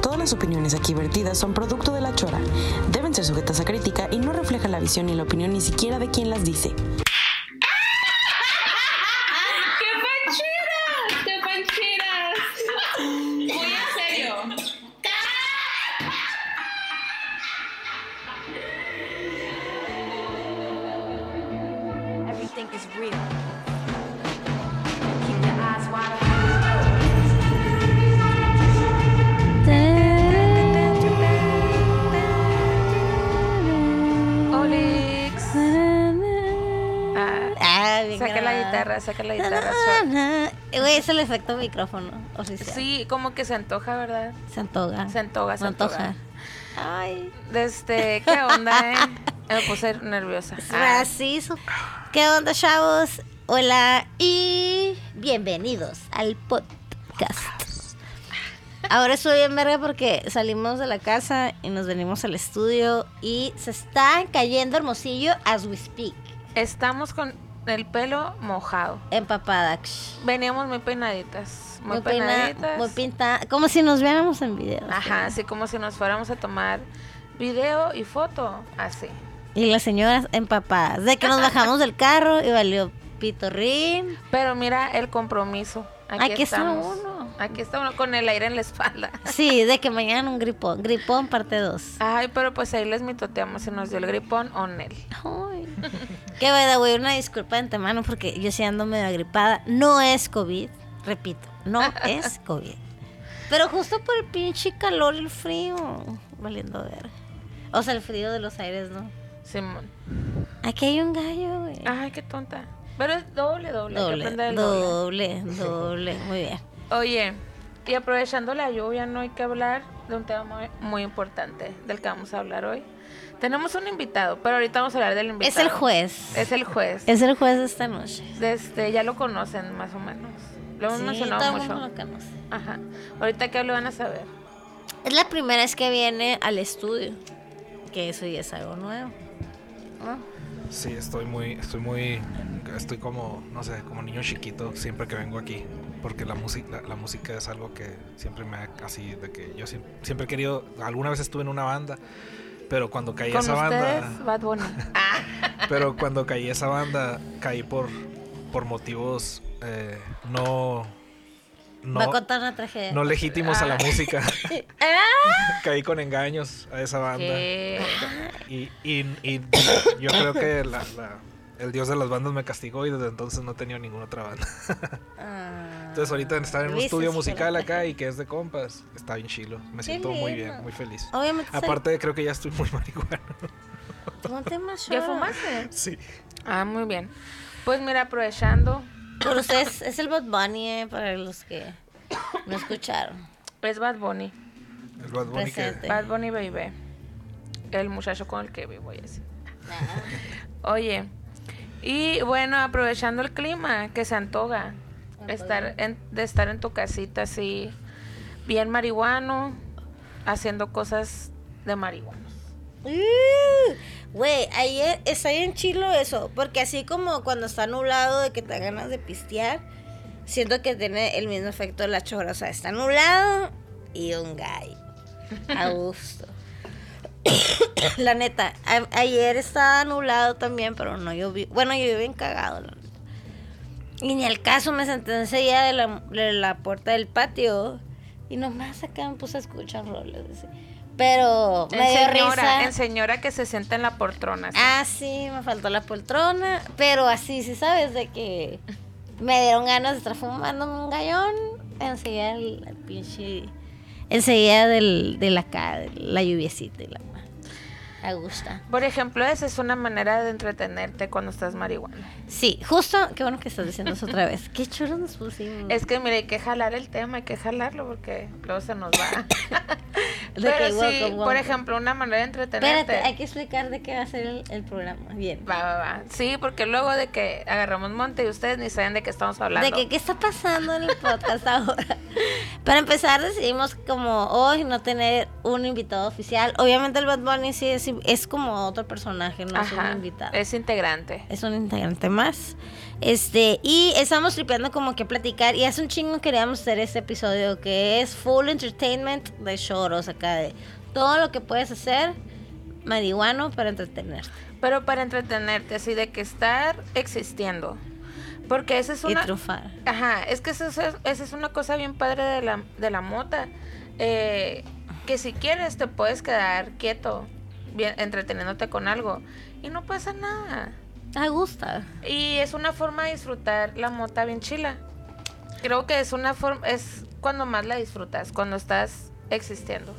Todas las opiniones aquí vertidas son producto de la chora. Deben ser sujetas a crítica y no reflejan la visión ni la opinión ni siquiera de quien las dice. Saca la guitarra. Güey, es el efecto micrófono oficial. Sí, como que se antoja, ¿verdad? Se antoja. Se antoja, se antoja. Ay. Desde, ¿qué onda, eh? Me puse nerviosa. Ah, Racismo. ¿Qué onda, chavos? Hola y bienvenidos al podcast. Ahora estoy bien verga porque salimos de la casa y nos venimos al estudio y se está cayendo Hermosillo as we speak. estamos con el pelo mojado. Empapada. Veníamos muy peinaditas. Muy, peina- peinaditas. muy pinta, como si nos viéramos en video. Ajá, así como si nos fuéramos a tomar video y foto. Así. Y las señoras empapadas. De que nos bajamos del carro y valió pitorrín. Pero mira el compromiso. Aquí, Aquí está estamos. uno. Aquí está uno con el aire en la espalda. Sí, de que mañana un gripón. Gripón parte 2. Ay, pero pues ahí les mitoteamos si nos dio el gripón o Nel. Ay. Qué buena, güey. Una disculpa de antemano porque yo sí ando medio agripada. No es COVID. Repito, no es COVID. Pero justo por el pinche calor y el frío. Valiendo ver. O sea, el frío de los aires, ¿no? Simón. Aquí hay un gallo, güey. Ay, qué tonta. Pero es doble, doble. hay que doble, aprender el doble. doble, doble. Muy bien. Oye, y aprovechando la lluvia, no hay que hablar de un tema muy, muy importante del que vamos a hablar hoy. Tenemos un invitado, pero ahorita vamos a hablar del invitado. Es el juez. Es el juez. Es el juez de esta noche. Este, ya lo conocen más o menos. Lo hemos Sí, mencionado todo mucho. mundo lo conoce. Ajá. Ahorita que lo van a saber. Es la primera vez que viene al estudio. Que eso ya es algo nuevo. ¿no? Sí, estoy muy, estoy muy, estoy como, no sé, como niño chiquito siempre que vengo aquí, porque la música, la, la música es algo que siempre me ha, así, de que yo siempre, siempre he querido, alguna vez estuve en una banda, pero cuando caí a esa ustedes, banda, Bad Bunny. pero cuando caí a esa banda, caí por, por motivos eh, no, no, Va a contar una tragedia. no legítimos a la Ah. música. caí con engaños a esa banda. ¿Qué? Y, y, y yo creo que la- la- el dios de las bandas me castigó y desde entonces no he tenido ninguna otra banda. Ah. Entonces ahorita estar en un estudio musical acá y que es de compas, está bien chilo. Me siento muy bien, muy feliz. Obviamente. Aparte creo que ya estoy muy marihuana. Ponte más ¿Ya fumaste? Sí. Ah, muy bien. Pues mira, aprovechando, Por ustedes es el Bad Bunny, eh, para los que no escucharon. es Bad Bunny. El Bad Bunny que... Bad Bunny Baby. El muchacho con el que vivo y así. Oye, y bueno, aprovechando el clima, que se antoja estar en- de estar en tu casita así, bien marihuano, haciendo cosas de marihuana. Uh, Güey, ayer está bien chilo eso, porque así como cuando está nublado de que te ganas de pistear, siento que tiene el mismo efecto de la chora, o sea, está nublado y un gallo. A gusto. la neta, a- ayer estaba nublado también, pero no llovió. Bueno, llovió bien cagado, la neta. Y ni al caso me senté enseguida de la, de la puerta del patio y nomás acá me puse a escuchar roles. así. Pero me dio En risa. señora, en señora que se sienta en la poltrona. Ah, sí, me faltó la poltrona, pero así, sí sabes, de que me dieron ganas de estar fumando un gallón, enseguida el, el pinche, enseguida del, de la la lluviecita y la a gusta. Por ejemplo, esa es una manera de entretenerte cuando estás marihuana. Sí, justo, qué bueno que estás diciendo eso otra vez. Qué chulos nos pusimos. Es que mire, hay que jalar el tema, hay que jalarlo porque luego se nos va. De que Pero sí, welcome, por welcome. ejemplo, una manera de entretenerte. Espérate, hay que explicar de qué va a ser el, el programa. Bien. Va, va, va. Sí, porque luego de que agarramos monte y ustedes ni saben de qué estamos hablando. De que qué está pasando en el podcast ahora. Para empezar, decidimos como hoy no tener un invitado oficial. Obviamente el Bad Bunny sí es, es como otro personaje, no es un invitado. es integrante. es un integrante más. Este, y estamos tripeando como que platicar. Y hace un chingo queríamos hacer este episodio que es full entertainment de choros acá de todo lo que puedes hacer marihuano para entretenerte. Pero para entretenerte, así de que estar existiendo. Porque esa es una... Y trufar. Ajá, es que esa es, esa es una cosa bien padre de la, de la mota. eh, que si quieres te puedes quedar quieto, bien, entreteniéndote con algo. Y no pasa nada. Me gusta. Y es una forma de disfrutar la mota bien chila. Creo que es una forma, es cuando más la disfrutas, cuando estás existiendo.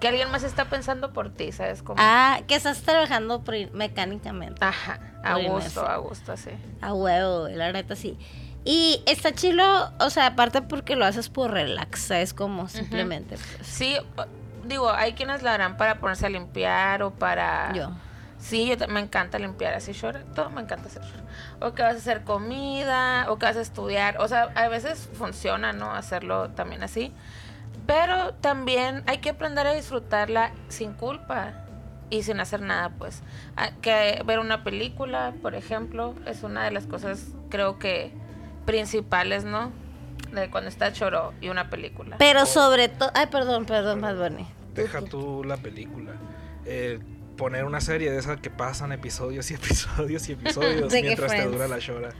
Que alguien más está pensando por ti, ¿sabes cómo? Ah, que estás trabajando por- mecánicamente. Ajá, a gusto, a gusto, sí. A huevo, la neta sí. Y está chilo, o sea, aparte porque lo haces por relax, ¿sabes? Como simplemente. pues. Sí, digo, hay quienes la harán para ponerse a limpiar o para... Yo. Sí, yo me encanta limpiar así, short, todo me encanta hacer short. O que vas a hacer comida, o que vas a estudiar. O sea, a veces funciona, ¿no? Hacerlo también así. Pero también hay que aprender a disfrutarla sin culpa y sin hacer nada, pues. Ah, Que ver una película, por ejemplo, es una de las cosas, creo que, principales, ¿no? De cuando está choro y una película. Pero sobre todo. Ay, perdón, perdón, Bad Bunny. Deja tú la película. Eh, poner una serie de esas que pasan episodios y episodios y episodios mientras te dura la llora.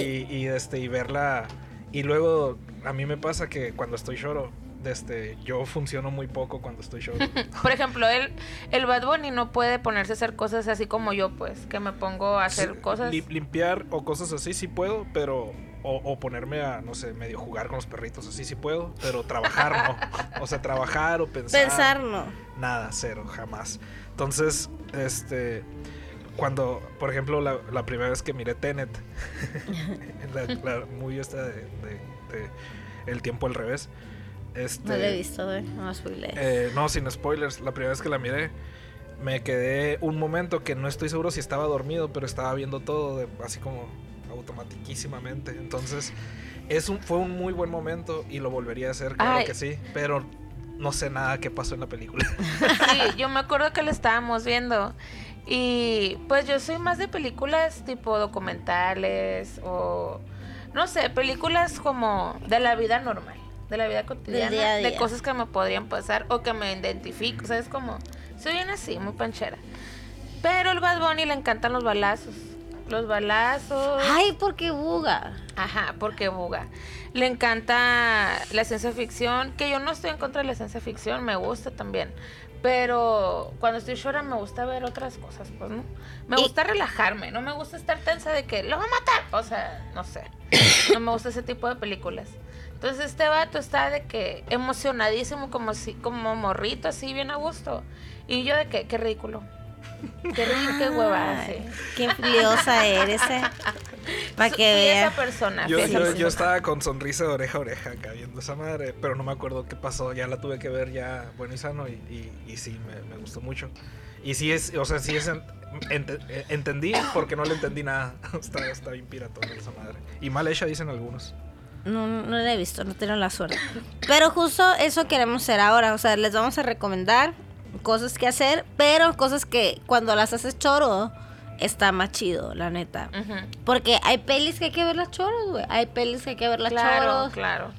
Y, y, este, y verla. Y luego, a mí me pasa que cuando estoy lloro, este, yo funciono muy poco cuando estoy lloro. Por ejemplo, él, el Bad Bunny no puede ponerse a hacer cosas así como yo, pues, que me pongo a hacer Sí, cosas. li- limpiar o cosas así sí puedo, pero. O, o ponerme a, no sé, medio jugar con los perritos, así sí puedo, pero trabajar no. O sea, trabajar o pensar. Pensar no. Nada, cero, jamás. Entonces, este. Cuando, por ejemplo, la, la primera vez que miré Tenet, la, la movie esta de, de- de El tiempo al revés. Este, No lo he visto, güey. No me spoilees. eh, no, sin spoilers. La primera vez que la miré, me quedé un momento que no estoy seguro si estaba dormido, pero estaba viendo todo de- así como automatiquísimamente. Entonces, es un, fue un muy buen momento y lo volvería a hacer, claro Ay. que sí. Pero no sé nada qué pasó en la película. Sí, yo me acuerdo que lo estábamos viendo. Y pues yo soy más de películas tipo documentales o no sé, películas como de la vida normal, de la vida cotidiana, día de cosas que me podrían pasar o que me identifico, ¿sabes cómo? Soy bien así, muy panchera. Pero el Bad Bunny le encantan los balazos. Los balazos. Ay, porque buga. Ajá, porque buga. Le encanta la ciencia ficción, que yo no estoy en contra de la ciencia ficción, me gusta también. Pero cuando estoy llorando me gusta ver otras cosas, pues, ¿no? Me Y- gusta relajarme, no me gusta estar tensa de que lo va a matar. O sea, no sé. No me gusta ese tipo de películas. Entonces este vato está de que emocionadísimo, como si, como morrito, así bien a gusto. Y yo de que, qué ridículo. Qué ridículo, qué hueva. Ay, sí. Qué envidiosa eres, eh. Para que esa vea. persona. Yo, yo- yo estaba con sonrisa de oreja a oreja acá viendo esa madre, pero no me acuerdo qué pasó. Ya la tuve que ver ya bueno y sano y, y- y sí, me, me gustó mucho. Y sí es, o sea, sí es, en- ente- eh, entendí porque no le entendí nada. está, está bien piratón esa madre. Y mal hecha dicen algunos. No, no la he visto, no tengo la suerte. Pero justo eso queremos hacer ahora. O sea, les vamos a recomendar cosas que hacer, pero cosas que cuando las haces choro está más chido, la neta. Porque hay pelis que hay que verlas choros, güey. Hay pelis que hay que verlas Claro, choros. claro.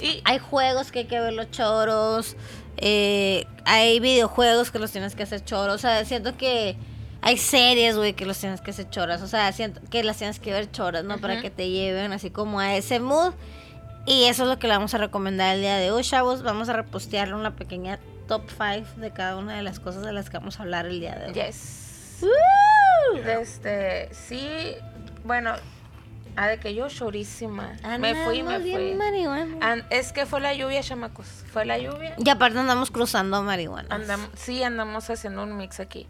Y Hay juegos que hay que verlos choros. eh, hay videojuegos que los tienes que hacer choros. O sea, siento que hay series, güey, que los tienes que hacer choras. O sea, siento que las tienes que ver choras, ¿no? Para que te lleven así como a ese mood. Y eso es lo que le vamos a recomendar el día de hoy, chavos. Vamos a repostearle una pequeña top 5 de cada una de las cosas de las que vamos a hablar el día de hoy. yes. ¡Woo! Este, sí, bueno, a de que yo chorísima. me fui, me fui. marihuana. An- es que fue la lluvia, chamacos. Fue la lluvia. Y aparte andamos cruzando marihuana. Andam- sí, andamos haciendo un mix aquí.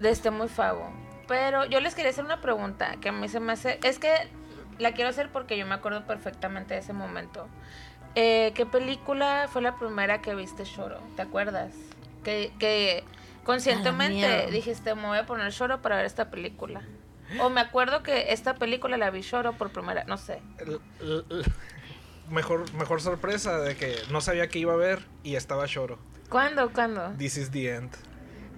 De este muy favo. Pero yo les quería hacer una pregunta que a mí se me hace. Es que la quiero hacer porque yo me acuerdo perfectamente de ese momento. Eh, ¿Qué película fue la primera que viste Shoro? ¿Te acuerdas? Que, que conscientemente dijiste, me voy a poner Shoro para ver esta película. O me acuerdo que esta película la vi Shoro por primera, no sé. Mejor, mejor sorpresa de que no sabía que iba a ver y estaba Shoro. ¿Cuándo? ¿Cuándo? This is the end.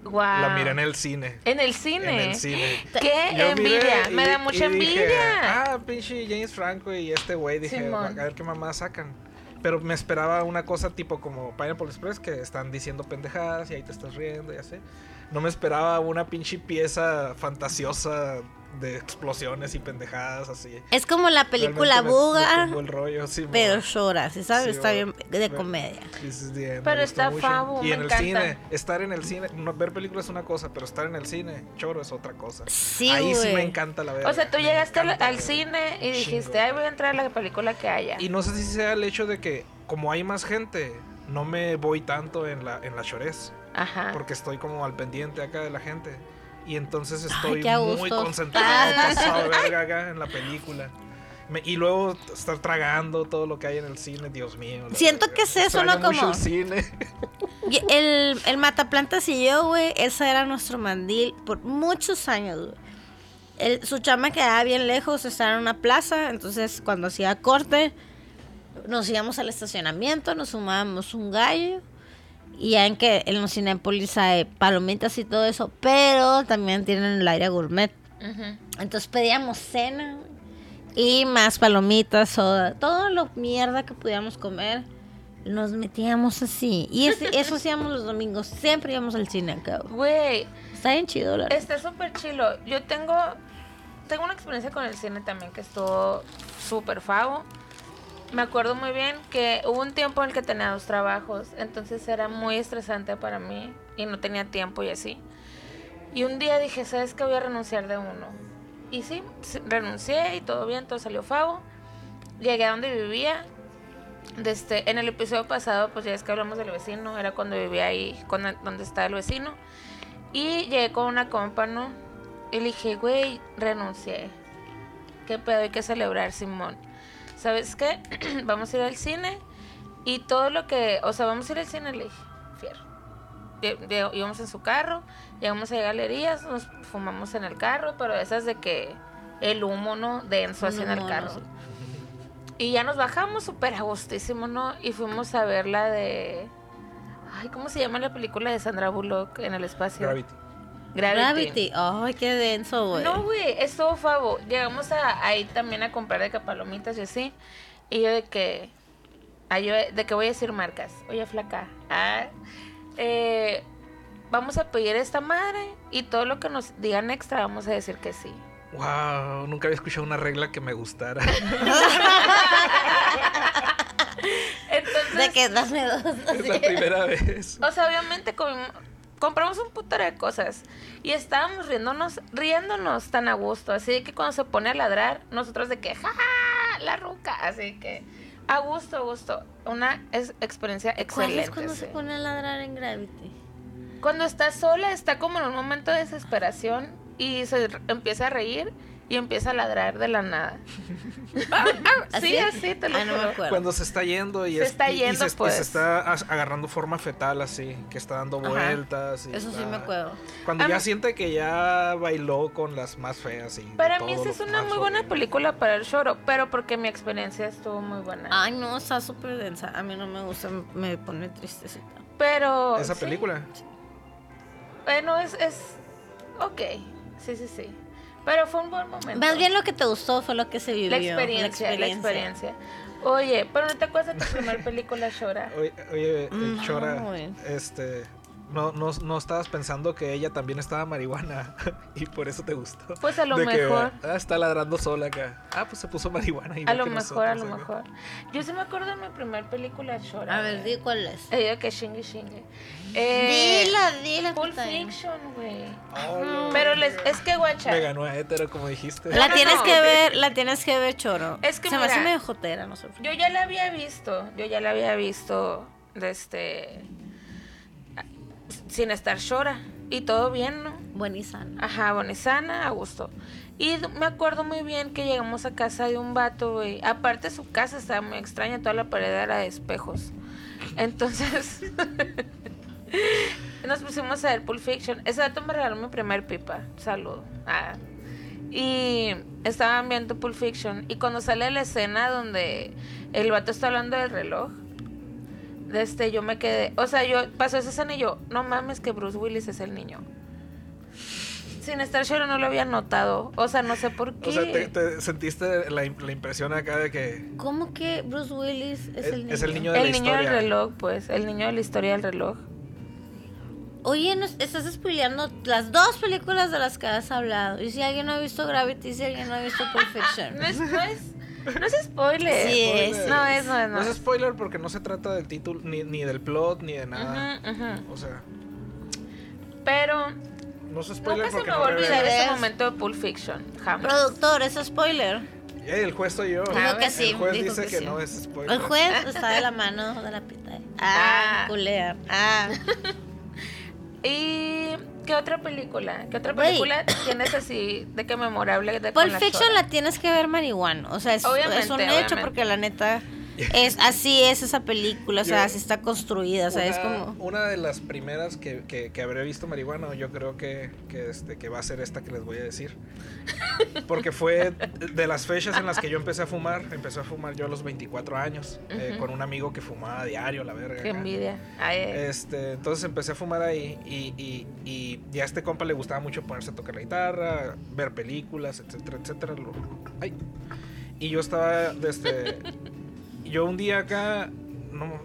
Wow. La miré en el cine. En el cine. En el cine. ¡Qué Yo envidia! y- Me da y mucha dije, envidia. ah, pinche James Franco y este güey. Dije, Simón. a ver qué mamá sacan. Pero me esperaba una cosa tipo como Pineapple Express que están diciendo pendejadas y ahí te estás riendo y así. No me esperaba una pinche pieza fantasiosa de explosiones y pendejadas así. Es como la película Realmente me- me Buga, el rollo, sí, pero llora, ¿sí sabes? Sí, Está bien de Me- comedia. End, Pero está favo, Y me en el encanta. cine, estar en el cine, no, ver películas es una cosa, pero estar en el cine, choro, es otra cosa. Sí, Ahí sí me encanta la verdad. O sea, tú me llegaste al, cine y dijiste, Chingo. ay, voy a entrar a la película que haya. Y no sé si sea el hecho de que, como hay más gente, no me voy tanto en la, en la chorez. Ajá. Porque estoy como al pendiente acá de la gente. Y entonces estoy muy concentrado, pasado de verga acá en la película. Me- y luego estar tragando todo lo que hay en el cine, Dios mío. Siento verga. que es eso, ¿no? Como- el cine. El Mataplantas y yo, güey, ese era nuestro mandil por muchos años, güey. El- su chama quedaba bien lejos, estaba en una plaza, entonces cuando hacía corte, nos íbamos al estacionamiento, nos sumábamos un gallo. Y ya en que en los Cinépolis hay palomitas y todo eso, pero también tienen el área gourmet. Entonces pedíamos cena y más palomitas, soda, todo lo mierda que pudiéramos comer. Nos metíamos así. Y eso hacíamos los domingos. Siempre íbamos al cine acá. güey. Güey, Está bien chido, la está súper chilo. Yo tengo, tengo una experiencia con el cine también que estuvo súper favo. Me acuerdo muy bien que hubo un tiempo en el que tenía dos trabajos, entonces era muy estresante para mí y no tenía tiempo y así. Y un día dije, ¿sabes qué? Voy a renunciar de uno. Y sí, renuncié y todo bien, todo salió favo. Llegué a donde vivía. Desde, en el episodio pasado, pues ya es que hablamos del vecino, era cuando vivía ahí, con el- donde está el vecino. Y llegué con una compa, ¿no? Y le dije, güey, renuncié. ¿Qué pedo? Hay que celebrar, Simón. ¿Sabes qué? vamos a ir al cine. Y todo lo que... O sea, vamos a ir al cine, le dije, fierro. Íbamos en su carro, llegamos a galerías, nos fumamos en el carro, pero esas de que el humo, ¿no? Denso así en el carro. Y ya nos bajamos súper a gustísimo, ¿no? Y fuimos a ver la de... Ay, ¿cómo se llama la película de Sandra Bullock en el espacio? Gravity. Gravity. Gravity. Ay, qué denso, güey. No, güey, estuvo favo. Llegamos a, ahí también a comprar de que palomitas y así. Y yo de que... ah, yo de que voy a decir marcas. Oye, flaca. Ah, eh, vamos a pedir esta madre y todo lo que nos digan extra vamos a decir que sí. Wow, nunca había escuchado una regla que me gustara. Entonces... De que dame dos. es la primera vez. O sea, obviamente comimos- compramos un putero de cosas y estábamos riéndonos, riéndonos tan a gusto, así que cuando se pone a ladrar, nosotros de que, ¡ja, ja, la ruca, así que a gusto, a gusto, una es experiencia ¿Cuál excelente. es cuando sí. se pone a ladrar en Gravity? Cuando está sola, está como en un momento de desesperación y se empieza a reír y empieza a ladrar de la nada. sí, así te lo Ah, no me acuerdo. Cuando se está yendo y, Se es- está y- y yendo, se, y pues. se está agarrando forma fetal así, que está dando vueltas. y Eso sí me acuerdo. Cuando A ya mí- siente que ya bailó con las más feas y Para mí esa es una muy buena horrible. película para el choro, pero porque mi experiencia estuvo muy buena. Ay, no, está súper densa. A mí no me gusta, me pone tristecita. Pero. Esa sí. película. Bueno, es, es. Ok. Sí, sí, sí. Pero fue un buen momento. Más bien lo que te gustó fue lo que se vivió. la experiencia, la experiencia. Oye, pero no te acuerdas de tu primera película Shora. Oye, oye No, Chora, güey. este, no, no, no estabas pensando que ella también estaba marihuana y por eso te gustó. Pues a lo De que, mejor. ah, está ladrando sola acá. Ah, pues se puso marihuana. A igual lo que mejor, a lo acá. mejor. Yo sí me acuerdo de mi primera película Shora. A ver, di cuál es. Yo que chingue chingue. Eh, dila, dila. Pulp. Fiction, güey. Pero les, es que guacha. Me ganó a hétero, como dijiste. La No, tienes no. que ver, la tienes que ver, choro. Es que Se me hace medio jotera, no sé. Yo ya la había visto, yo ya la había visto de este sin estar llora y todo bien, ¿no? Buena y sana. Ajá, bonizana, a gusto. Y me acuerdo muy bien que llegamos a casa de un vato, güey. Aparte su casa estaba muy extraña, toda la pared era de espejos. Entonces nos pusimos a ver Pulp Fiction. Ese vato me regaló mi primer pipa. Saludo. Ah. Y estaban viendo Pulp Fiction. Y cuando sale la escena donde el vato está hablando del reloj, este, yo me quedé. O sea, yo pasó esa escena y yo, no mames que Bruce Willis es el niño. Sin estar sure no lo había notado. O sea, no sé por qué. O sea, te, te sentiste la, la impresión acá de que ¿Cómo que Bruce Willis es el niño? es el niño de el la niño del reloj, pues. El niño de la historia del reloj. Oye, nos estás spoileando las dos películas de las que has hablado. Y si alguien no ha visto Gravity, si alguien no ha visto Pulp Fiction. No es, spoiler. Sí, Spoiler. es. No es, no es, no No es spoiler porque no se trata del título, ni, ni del plot, ni de nada. O sea, Pero no es spoiler nunca se porque me no va a olvidar ese Es- momento de Pulp Fiction. Jamás. Productor, ¿es spoiler? Ey, el juez soy yo. Ah, Dijo que sí. el juez dijo dice que, sí. no es spoiler. El juez está de la mano de la pita. Ah. Ah, culea. Ah. ¿Y qué otra película? ¿Qué otra película tienes así de que memorable de Pulp Fiction la tienes que ver marihuana. O sea, es, es un hecho porque la neta es así es esa película. O sea, Yo- así está construida. O sea, es como. Una de las primeras que, que, que habré visto marihuana, yo creo que, que, este, que va a ser esta que les voy a decir. Porque fue de las fechas en las que yo empecé a fumar. Empecé a fumar yo a los 24 años, eh, con un amigo que fumaba a diario, la verga. Qué acá. envidia. Ay, ay. Este, entonces empecé a fumar ahí y, y, y, y a este compa le gustaba mucho ponerse a tocar la guitarra, ver películas, etcétera, etcétera. Lo- ay. Y yo estaba desde... yo un día acá, no,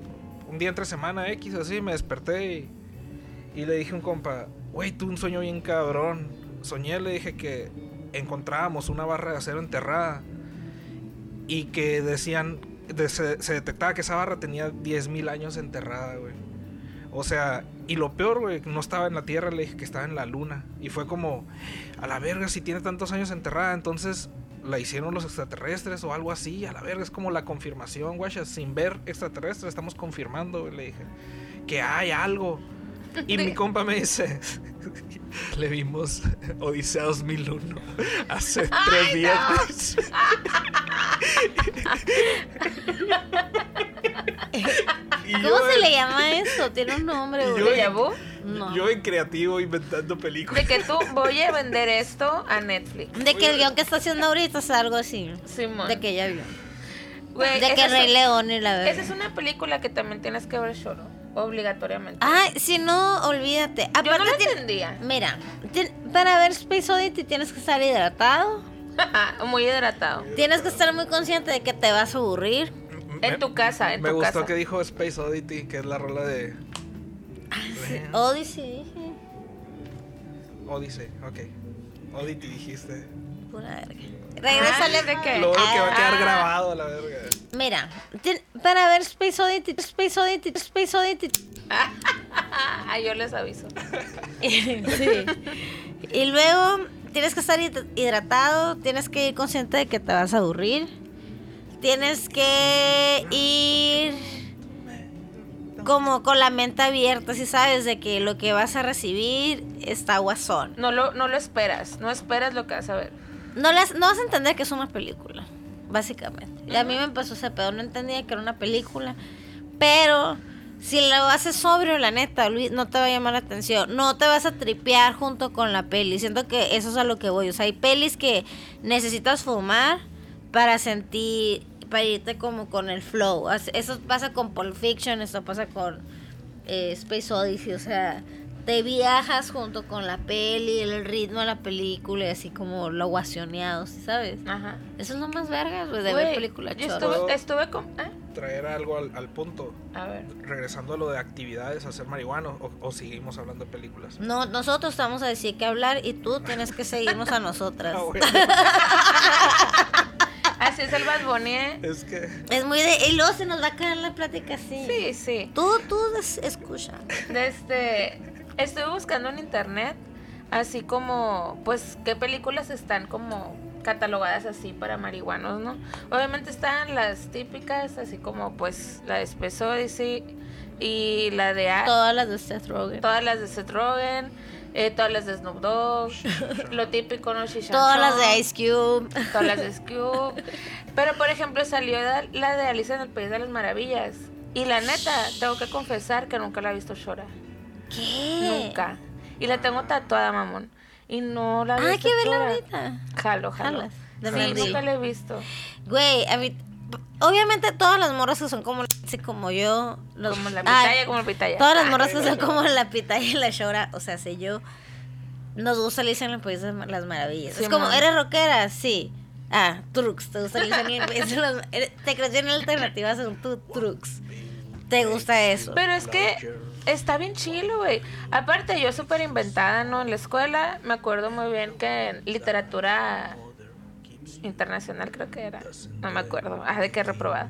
un día entre semana X, así, me desperté y, le dije a un compa, güey, tuve un sueño bien cabrón. Soñé, le dije que encontrábamos una barra de acero enterrada y que decían, de- se, se detectaba que esa barra tenía 10.000 años enterrada, güey. O sea, y lo peor, güey, no estaba en la Tierra, le dije que estaba en la Luna. Y fue como, a la verga, si tiene tantos años enterrada, entonces la hicieron los extraterrestres o algo así. A la verga, es como la confirmación, guacha. Sin ver extraterrestres, estamos confirmando, le dije, que hay algo. Y mi compa me dice, le vimos Odisea 2001 hace tres días. ¿Cómo se en- le llama eso? Tiene un nombre, yo- ¿Déjà vu? No. Yo en creativo inventando películas. De que tú voy a vender esto a Netflix. De que el guion que está haciendo ahorita es algo así. Simón. De que ya vio. De que esa es- Rey León y la Esa verdad. es una película que también tienes que ver solo, obligatoriamente. Ay, si no, olvídate. Yo no Aparte, lo entendía. mira, para ver Space Oddity tienes que estar hidratado. Muy hidratado. Tienes que estar muy consciente de que te vas a aburrir. En tu casa, en Me tu gustó casa. que dijo Space Oddity, que es la rola de Odyssey, dije. Odyssey. Ok. Oddity dijiste. Pura verga. Regrésale. ¿de qué? Lo bueno que va a quedar Ah. grabado a la verga. Mira, para ver Space Oddity, Space Oddity, Space Oddity. Ah, yo les aviso. sí. Y luego tienes que estar hid- hidratado, tienes que ir consciente de que te vas a aburrir. Tienes que ir como con la mente abierta, si sabes de que lo que vas a recibir está guasón. No lo, no lo esperas. No esperas lo que vas a ver. No, las, no vas a entender que es una película, básicamente. Y a mí me pasó ese pedo, no entendía que era una película. Pero si lo haces sobrio, la neta, Luis, no te va a llamar la atención. No te vas a tripear junto con la peli. Siento que eso es a lo que voy. O sea, hay pelis que necesitas fumar para sentir, para irte como con el flow. Eso pasa con Pulp Fiction, eso pasa con eh, Space Odyssey. O sea, te viajas junto con la peli, el ritmo de la película y así como lo guasioneado, ¿sí ¿sabes? Ajá. Eso es lo más vergas, güey, de ver películas Yo estuve, estuve con. ¿ah? Traer algo al, al punto. A ver. Regresando a lo de actividades, hacer marihuana. O, o seguimos hablando de películas. No, nosotros te vamos a decir qué hablar y tú tienes que seguirnos a nosotras. Ah, bueno. Así es el Bad Bunny, ¿eh? es que. Es muy de... Y luego se nos va a caer la plática así. Sí, sí. Tú, tú escucha. Este, estuve buscando en internet, así como, pues, qué películas están como catalogadas así para marihuanos, ¿no? Obviamente están las típicas, así como, pues, la de Space Odyssey y la de A- Todas las de Seth Rogen. todas las de Seth Rogen, eh, todas las de Snoop Dogg, lo típico, ¿no? Shisha Todas las de Ice Cube. Todas las de Cube. Pero, por ejemplo, salió la de Alicia en el País de las Maravillas. Y la neta, tengo que confesar que nunca la he visto llorar. ¿Qué? Nunca. Y la tengo tatuada, mamón. Y no la he Ah, hay visto que verla ahorita. Jalo, jalo. Jalas. Sí, nunca la he visto. Güey, a mí. Obviamente todas las morras que son como, sí, como yo. Los, Como la Ah, pitaya, como la pitaya. Todas las Ah, morras que son como la pitaya y la shora, o sea, sé yo. Nos gusta Alicia en el País de las Maravillas. Es como. ¿eres rockera? Sí. Ah, Trux. ¿Te gusta Alicia en el País de las eres- Te creció en alternativas según tu Trux. ¿Te gusta eso? Pero es que está bien chilo, güey. Aparte, yo súper inventada, ¿no? En la escuela me acuerdo muy bien que en literatura internacional creo que era. No me acuerdo. Ah, de qué reprobada.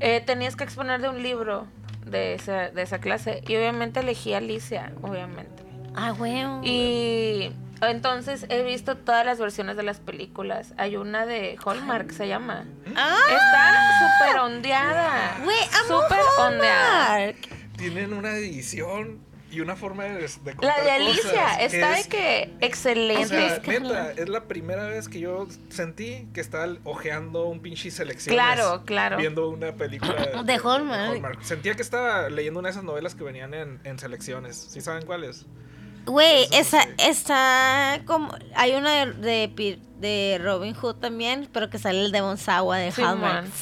Eh, tenías que exponer de un libro de esa, de esa clase. Y obviamente elegí a Alicia, obviamente. Ah, güey. Y entonces he visto todas las versiones de las películas. Hay una de Hallmark, se llama. Ah, Está súper ondeada. güey, amo Súper ondeada. Tienen una edición y una forma de, de La contar de Alicia cosas que está de que O excelente. sea, neta, es la primera vez que yo sentí que estaba ojeando un pinche selección. Claro, claro. Viendo una película De Hallmark. Sentía que estaba leyendo una de esas novelas que venían en, en selecciones. ¿Sí saben cuáles? Güey, esa sí. está como. Hay una de, de, Robin Hood también, pero que sale el Devon Sawa de Sí, Hallmark. man.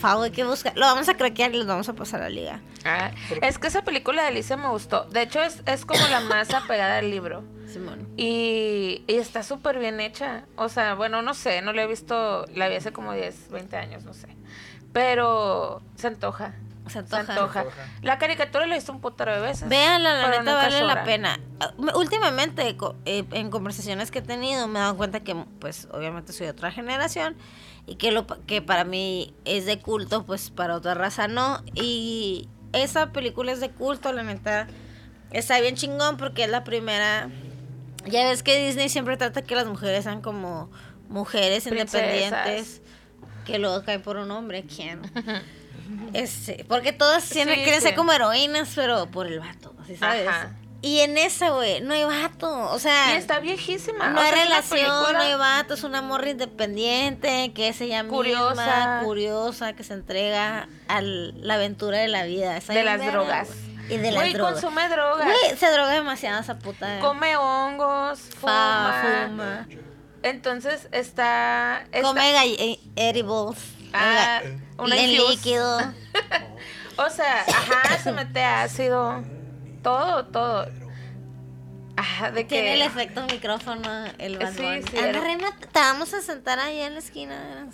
Foul, hay que buscar. Lo vamos a craquear y los vamos a pasar a la liga. Ah, es que esa película de Alicia me gustó. De hecho, es, es como la más apegada al libro. Simón. Y, y está súper bien hecha. O sea, bueno, no sé, no la he visto, la vi hace como 10, 20 años, no sé. Pero se antoja. Se antoja. Se. La caricatura la he visto un putero de veces. Véanla, la neta vale llora. la pena. Ah, me- Últimamente, co- eh, en conversaciones que he tenido, me he dado cuenta que, pues, obviamente soy de otra generación y que lo que para mí es de culto, pues para otra raza no. Y esa película es de culto, la neta. Está bien chingón porque es la primera. Ya ves que Disney siempre trata que las mujeres sean como mujeres Princesas. independientes que luego caen por un hombre. ¿Quién? Este, porque todas siempre Sí, quieren sí. ser como heroínas, pero por el vato, ¿sí sabes? Ajá. Y en esa, güey, no hay vato. O sea, Y está viejísima. no hay sea, relación, no hay vato. Es una morra independiente que es ella Curiosa. misma, curiosa, que se entrega a la aventura de la vida. De las drogas. güey. Y de las Güey, drogas. consume drogas. Güey, se droga demasiado esa puta. Come hongos, Fa- fuma. fuma. Entonces está. está- Come eh, edibles. Ah, en líquido. O sea, ajá, se mete ácido. Todo, todo. Ajá, de que. Tiene el efecto micrófono el Bad Sí, Bunny. sí, Anda, era- Reina, te vamos a sentar ahí en la esquina.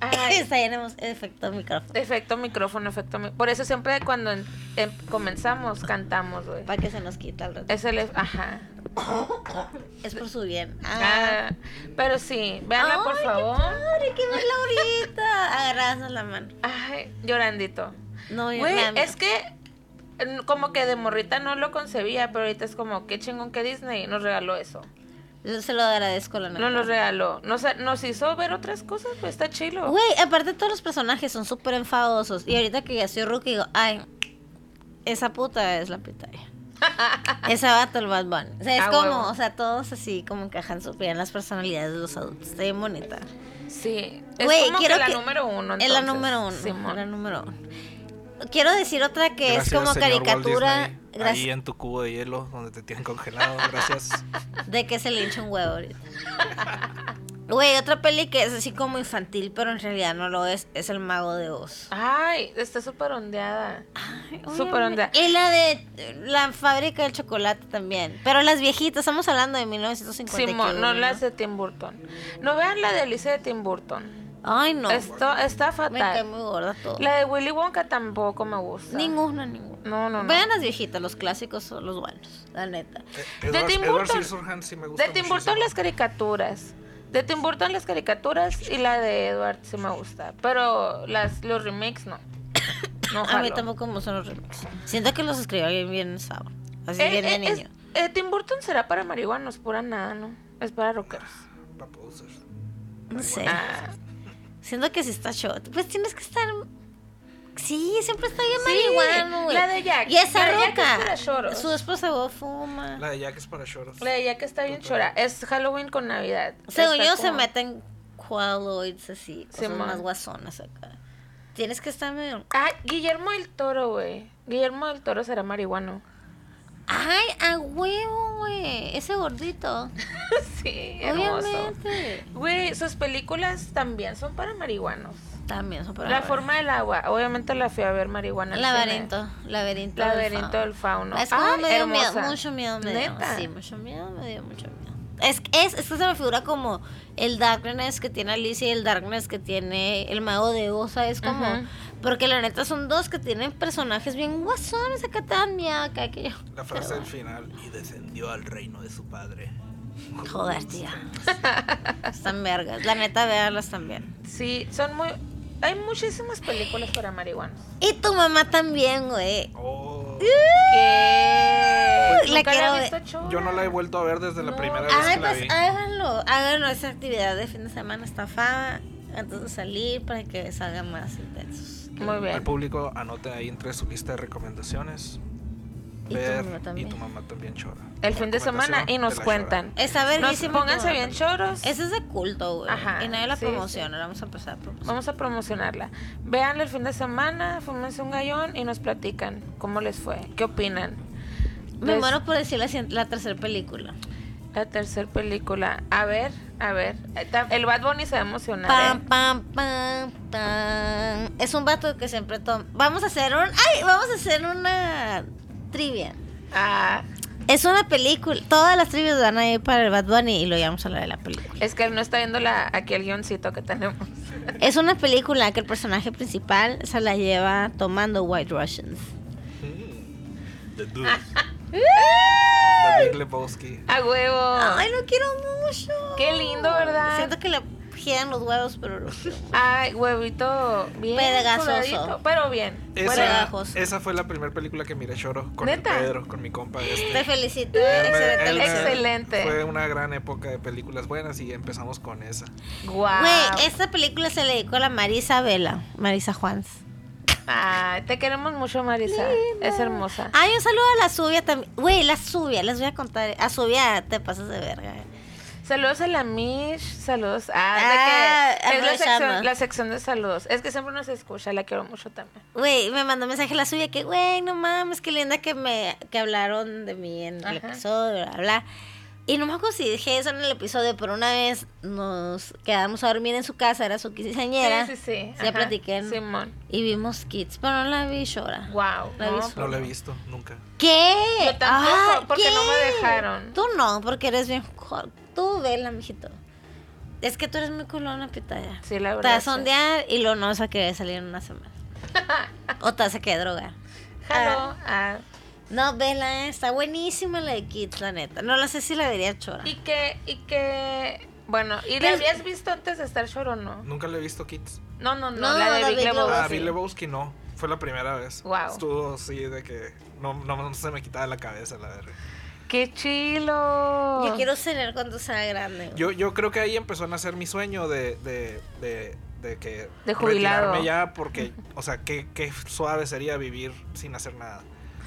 Ay, Está efecto micrófono. efecto micrófono, efecto mi- Por eso siempre cuando en- em- comenzamos cantamos, güey. Para que se nos quita el rato. Es el. Ajá. Es por su bien. Ah. Ah, pero sí, véanla por Ay, favor. Qué padre, que verla ahorita. Agarradas la mano. Ay, llorandito. No, Güey, es que mm, como que de morrita no lo concebía, pero ahorita es como, qué chingón que Disney nos regaló eso. Yo se lo agradezco, la neta. No nos regaló. Nos, nos hizo ver otras cosas, pues está chilo. Güey, aparte todos los personajes son súper enfadosos. Y ahorita que ya soy rookie, digo, ay, esa puta es la pitaya. Esa vato el Bad Bunny. O sea, es Ah, como, huevo. o sea, todos así como encajan súper bien las personalidades de los adultos. Está bien bonita. Sí. Es Güey, como quiero que la que- número uno. Es la número uno. La número uno. Quiero decir otra que Gracias, es como caricatura. Disney. Ahí Gracias. en tu cubo de hielo donde te tienen congelado. Gracias. De que se le hincha un huevo ahorita. Güey, otra peli que es así como infantil, pero en realidad no lo es, es El Mago de Oz. Ay, está súper ondeada. Súper ondeada. Y la de la fábrica del chocolate también. Pero las viejitas, estamos hablando de 1950. Simón, no las de Tim Burton. No vean la de Alicia de Tim Burton. Ay, no. Esto está me cae fatal. muy gorda todo. La de Willy Wonka tampoco me gusta. Ninguna, ninguna. No, no, no. Vean las viejitas, los clásicos son los buenos, la neta. Eh, De Tim Burton. Scissorhands sí me gusta De Tim. Burton las caricaturas. De Tim Burton las caricaturas y la de Edward sí me gusta. Pero las, los remakes no. No A mí tampoco me gustan los remixes. Siento que los escribió bien, bien sábado. Así Eh, bien de eh, es- niño. eh, Tim Burton será para marihuanos, pura nada, ¿no? Es para rockeros. Pa' posers. No sé. Ah, Siento que si está shot. Pues tienes que estar Sí, siempre está bien Sí, marihuano, güey. la de Jack. Y esa La de Jack es roca. para choros. Su esposa vos fuma. La de Jack es para choros. La de Jack está bien chora. Es Halloween con Navidad. Según yo, se meten qualoids así, cosas Simón. más guasonas acá. Tienes que estar medio. Ah, Guillermo del Toro, güey. Guillermo del Toro será marihuano. Ay, a huevo. Ese gordito. sí, hermoso. Obviamente. Güey, sus películas también son para marihuanos. También son para La forma del agua. Obviamente la fui a ver marihuana. Laberinto, laberinto. del Laberinto fauno. del fauno. Es como Ay, me dio miedo, mucho miedo me dio. Neta. Sí, mucho miedo, me dio mucho miedo. Es, es, es que se me figura como el darkness que tiene Alicia y el darkness que tiene el mago de Oz, ¿sabes? Como. Porque la neta son dos que tienen personajes bien guasones, acá miedo, acá que yo. La frase del final. Y descendió al reino de su padre. Joder, tía. Están vergas. La neta, véanlas también. Sí, son muy... Hay muchísimas películas para marihuanos. Y tu mamá también, güey. Oh. ¿Qué? La Nunca quiero ver. Yo no la he vuelto a ver desde la primera vez Ay, que la pues vi. háganlo. Háganlo esa actividad de fin de semana estafada antes de salir para que salgan más intensos. Muy Al bien. público anote ahí entre su lista de recomendaciones. Y tu ver mamá también. y tu mamá también chora. El fin de semana y nos cuentan. Está Nos, verguísima. pónganse bien choros. Esa es de culto, güey. Ajá, Y nadie la sí, promociona. La vamos a empezar a promocionar. Vamos a promocionarla. Véanla el fin de semana, fúmense un gallón y nos platican cómo les fue, qué opinan. Me Les- muero por decir la, la tercera película. La tercera película. A ver, a ver. Eh, El Bad Bunny se va a emocionar. Pam, ¿eh? pam, pam, pam. Es un vato que siempre toma. Vamos a hacer un. ¡Ay! Vamos a hacer una trivia. Ah, Es una película. Todas las trivias van a ir para el Bad Bunny y lo llamamos a hablar de la película. es que él no está viendo la, aquí el guioncito que tenemos. Es una película que el personaje principal se la lleva tomando White Russians. The Big Lebowski. A huevo. Ay, lo quiero mucho. Qué lindo, ¿verdad? Siento que le giran los huevos, pero. Ay, huevito bien Pegajoso. sudadito, pero bien. Esa, esa fue la primera película que miré choro con. Pedro, con mi compa este. Te felicito. Él Excelente él. Excelente. Fue una gran época de películas buenas y empezamos con esa. Guau. Güey, esta película se le dedicó a la Marisa Vela, Marisa Juans. Ay, te queremos mucho, Marisa. Es hermosa. Ay, un saludo a la Subia también. Güey, la Subia, les voy a contar. A Subia te pasas de verga. Saludos a la Mish, saludos. Ah, Ah, de que es la sección, la sección de saludos. Es que siempre nos escucha, la quiero mucho también. Güey, me mandó mensaje la Subia que, güey, no mames, qué linda que me que hablaron de mí en el Ajá. episodio, bla, bla. Y no me acuerdo si dije eso en el episodio, pero una vez nos quedamos a dormir en su casa, era su quinceañera. Sí, sí, sí. Ya platiqué. ¿no? Simón. Y vimos Kids, pero no la vi llorar. Wow. La no. No la he visto nunca. ¿Qué? Yo tampoco, Ah, porque no me dejaron. Tú no, porque eres bien. Tú vela, mijito. Es que tú eres muy culona, pitaya. Sí, la Te verdad. vas a ondear y lo no vas a querer salir en una semana. o te vas a querer drogar. Jalo. Ah. No, vela, está buenísima la de Kids, la neta. No la sé si la vería chora. Y que, y que, bueno, ¿y la habías visto antes de estar short o no? Nunca le he visto Kids. No, no, no, No, la de la Big Big Lebowski. Ah. Bill Lebowski no. Fue la primera vez. Guau. Estuvo así de que no, no, no se me quitaba la cabeza la verga. ¡Qué chilo! Yo quiero ser cuando sea grande. güey. Yo, yo creo que ahí empezó a nacer mi sueño de, de, de, de que De jubilado. retirarme ya porque, o sea, qué, qué suave sería vivir sin hacer nada.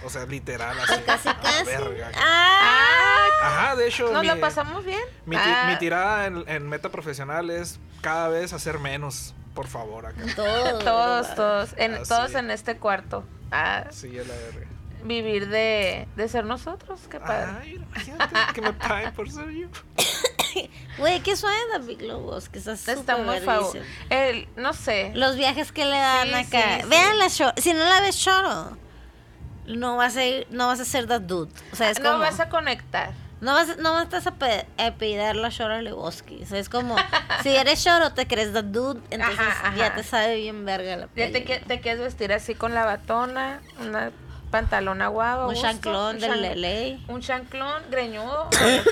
O sea, literal, así. Casi, casi. verga. Ah, Ajá, de hecho, ¿Nos mi, la pasamos bien? mi, Ah, mi tirada en, en meta profesional es cada vez hacer menos, por favor, acá. todo. todos, todos, en, Así. todos en este cuarto. Ah, Sí, es la verga. vivir de, de ser nosotros, qué padre. Ay, imagínate que me paguen por ser yo. Güey, qué suave da Big Lobos, que está Está muy. El, no sé. Los viajes que le dan Sí, acá. sí, sí. Vean la show. Si no la ves choro, no vas a ir, no vas a ser that dude. O sea, es no como. vas a conectar. No vas, no vas a pe- a pedir la Shora Lebowski. O sea, es como, si eres Shoro, te crees the dude, entonces Ajá, ajá. ya te sabe bien verga la Ya te, te quieres vestir así con la batona, una pantalón aguado. Un chanclón del LA Un chanclón greñudo.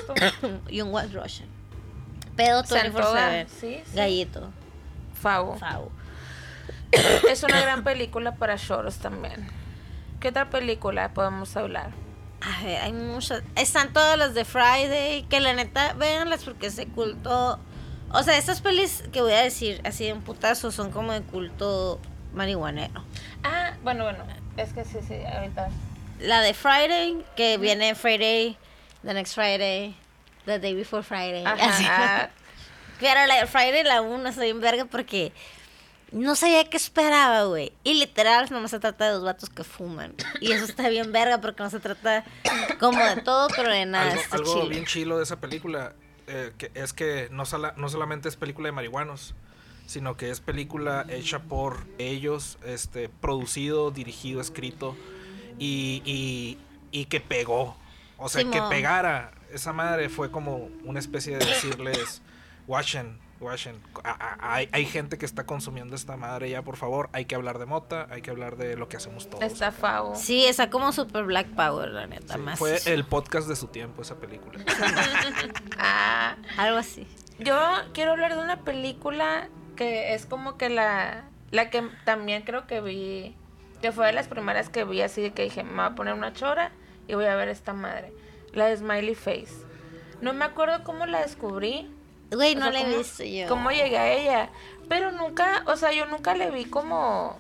y un White Russian. Pedo Se antoja, 24-7. sí, sí. Gallito. Favo. Es una gran película para choros también. ¿Qué otra película podemos hablar? A ver, hay muchas. Están todas las de Friday, que la neta, véanlas porque es de culto. O sea, estas pelis que voy a decir así en putazo son como de culto marihuanero. Ah, bueno, bueno. Es que sí, sí, ahorita. La de Friday, que viene Friday, the next Friday, the day before Friday. Ajá, así. ah, Pero la de Friday, la 1, estoy en verga porque no sabía qué esperaba, güey. Y literal, nomás se trata de dos vatos que fuman. Y eso está bien verga porque no se trata como de todo, pero de nada. algo está algo chido. bien chilo de esa película eh, que es que no, sola- no solamente es película de marihuanos, sino que es película hecha por ellos, este, producido, dirigido, escrito y, y, y que pegó. O sea, que pegara. Esa madre fue como una especie de decirles, watchen, a- Hay, hay gente que está consumiendo esta madre ya, por favor. Hay que hablar de mota, hay que hablar de lo que hacemos todos. está Favo. Sí, está como super Black Power, la neta. Sí, más. fue el podcast de su tiempo esa película. Ah, Algo así. yo quiero hablar de una película que es como que la, la que también creo que vi, que fue de las primeras que vi, así de que dije, me voy a poner una chora y voy a ver esta madre. La de Smiley Face. No me acuerdo cómo la descubrí. Güey, no sea, la he ¿cómo- visto yo. ¿Cómo llegué a ella? Pero nunca, o sea, yo nunca le vi como...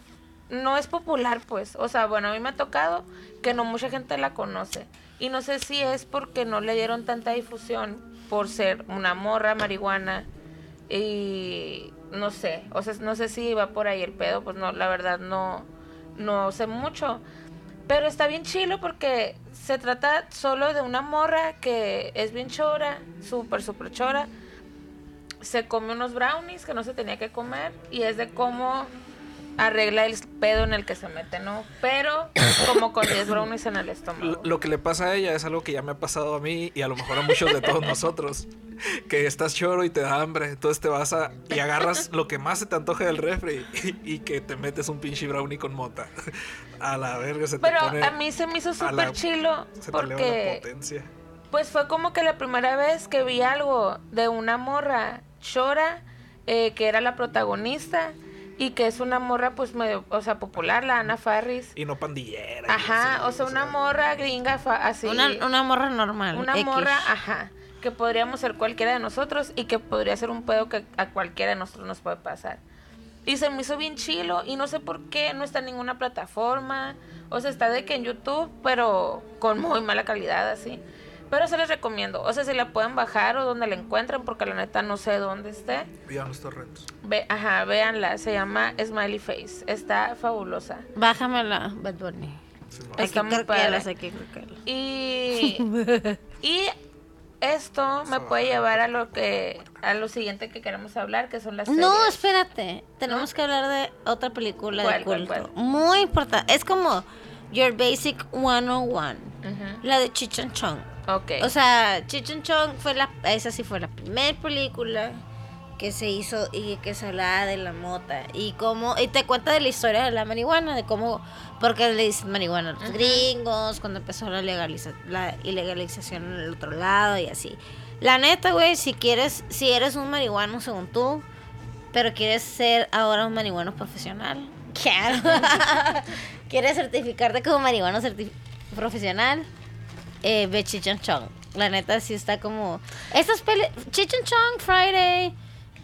No es popular, pues. O sea, bueno, a mí me ha tocado que no mucha gente la conoce. Y no sé si es porque no le dieron tanta difusión por ser una morra marihuana. Y no sé, o sea, no sé si va por ahí el pedo, pues no, la verdad no, no sé mucho. Pero está bien chilo porque se trata solo de una morra que es bien chora, súper, súper chora. Se come unos brownies que no se tenía que comer y es de cómo arregla el pedo en el que se mete, ¿no? Pero como con 10 brownies en el estómago. Lo, que le pasa a ella es algo que ya me ha pasado a mí y a lo mejor a muchos de todos nosotros. Que estás choro y te da hambre, entonces te vas a y agarras lo que más se te antoje del refri y, y que te metes un pinche brownie con mota. A la verga se te Pero pone. a mí se me hizo súper chilo se te la porque potencia. Pues fue como que la primera vez que vi algo de una morra chora, eh, que era la protagonista, y que es una morra, pues, medio, o sea, popular, la Ana Farris. Y no pandillera. Ajá, así, o sea, una morra gringa, fa- así. Una, una morra normal. Una X. morra, ajá, que podríamos ser cualquiera de nosotros y que podría ser un pedo que a cualquiera de nosotros nos puede pasar. Y se me hizo bien chilo y no sé por qué no está en ninguna plataforma. O sea, está de que en YouTube, pero con muy mala calidad así. Pero se les recomiendo. O sea, si la pueden bajar o donde la encuentren, porque la neta no sé dónde esté. Vean los torrentos. Ve, ajá, véanla. Se llama Smiley Face. Está fabulosa. Bájamela, Bad Bunny. Sí, no. Está que muy padre. hay que croquearlas. Y, y esto me puede llevar a lo que a lo siguiente que queremos hablar, que son las No, series. espérate. Tenemos que hablar de otra película ¿Cuál, de cuál, culto. cuál? Muy importante. Es como Your Basic 101. Ujú. La de Cheech and Chong. Ok. O sea, Cheech and Chong fue la, esa sí fue la primera película que se hizo y que se hablaba de la mota y cómo y te cuenta de la historia de la marihuana, de cómo porque le dicen marihuana a los gringos, cuando empezó la legaliza, la ilegalización en el otro lado y así. La neta, güey, si quieres, si eres un marihuano según tú, pero quieres ser ahora un marihuano profesional, claro. quieres certificarte como marihuano certi- profesional, eh, ve Cheech and Chong. La neta sí está como... Estas peli... Cheech and Chong, Friday,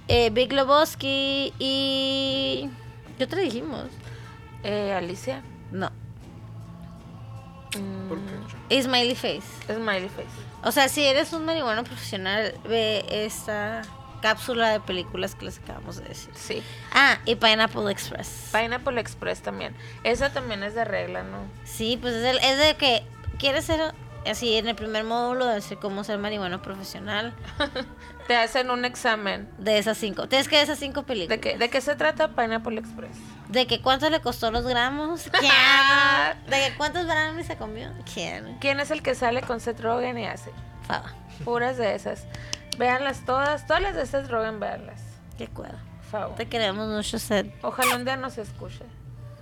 eh, Big Lebowski y... ¿Qué otra dijimos? Eh, Alicia. No. Mm, ¿Por qué? Y Smiley Face. Smiley Face. O sea, si eres un marihuano profesional, ve esta cápsula de películas que les acabamos de decir. Sí. Ah, y Pineapple Express. Pineapple Express también. Esa también es de regla, ¿no? Sí, pues es, el- es de que quieres ser así en el primer módulo de cómo ser marihuano profesional Te hacen un examen. de esas cinco. Tienes que ver esas cinco películas. ¿De qué, ¿De qué se trata Pineapple Express? ¿De que cuánto le costó los gramos? ¿Quién? ¿De que cuántos brownies se comió? ¿Quién? ¿Quién es el que sale con Seth Rogen y hace? Fava. Puras de esas. Véanlas todas. Todas las de Seth Rogen, véanlas. Qué cuero. Te queremos mucho, Seth. Ojalá un día nos escuche.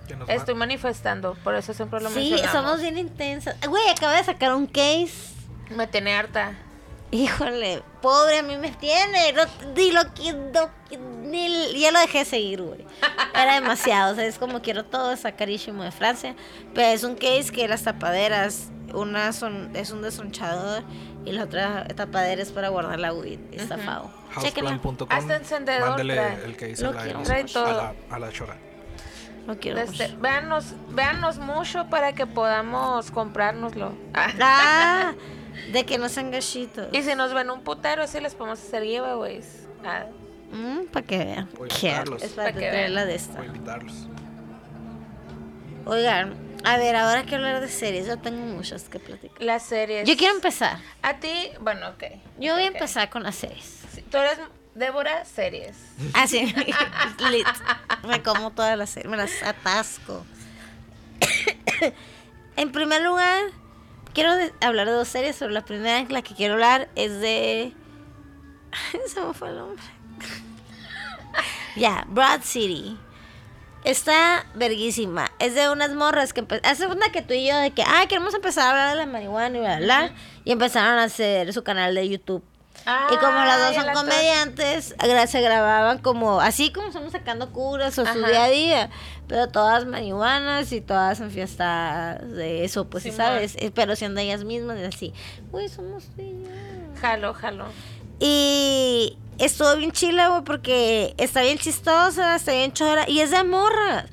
Que nos va- Estoy manifestando, por eso siempre lo Sí, mencionamos. somos bien intensas. Güey, acaba de sacar un case. Me tiene harta. Híjole, pobre, a mí me tiene. No, ni lo no, ni- ya lo dejé de seguir, güey. Era demasiado. O sea, es como quiero todo, está carísimo de Francia. Pero es un case que las tapaderas, una son, es un desonchador y la otra tapadera es para guardar la weed. Fao. Chéquenla. Houseplan.com. Hasta encendedor Mándele trae. el Lo a la, quiero Trae a todo. la, a la chora. Lo quiero Este, mucho. véanos, véanos mucho para que podamos comprárnoslo. Ah. De que no sean gachitos. Y si nos ven un putero, sí les podemos hacer giveaways. Ah, para que vean. Es para Pa' que vean. la de esta. Oigan, a ver, ahora que hablar de series, yo tengo muchas que platicar. las series. Yo quiero empezar. A ti, bueno, ok. Yo voy a empezar con las series. Sí, Tú eres Débora Series. Ah, sí. Lit. Me como todas las series, me las atasco. en primer lugar, quiero hablar de dos series, pero la primera la que quiero hablar es de... Se me fue el nombre. ya, Broad City. Está verguísima. Es de unas morras que hace una que tú y yo de que, ah, queremos empezar a hablar de la marihuana y bla, bla, bla. Y empezaron a hacer su canal de YouTube. Y como las dos son la comediantes, se grababan como, así como estamos sacando curas o su día a día, pero todas marihuanas y todas en fiestas de eso, pues sí sabes, Eh, pero siendo ellas mismas y así, güey, somos tú y yo. Jalo, jalo. Y estuvo bien chila, güey, porque está bien chistosa, está bien chora, y es de morras.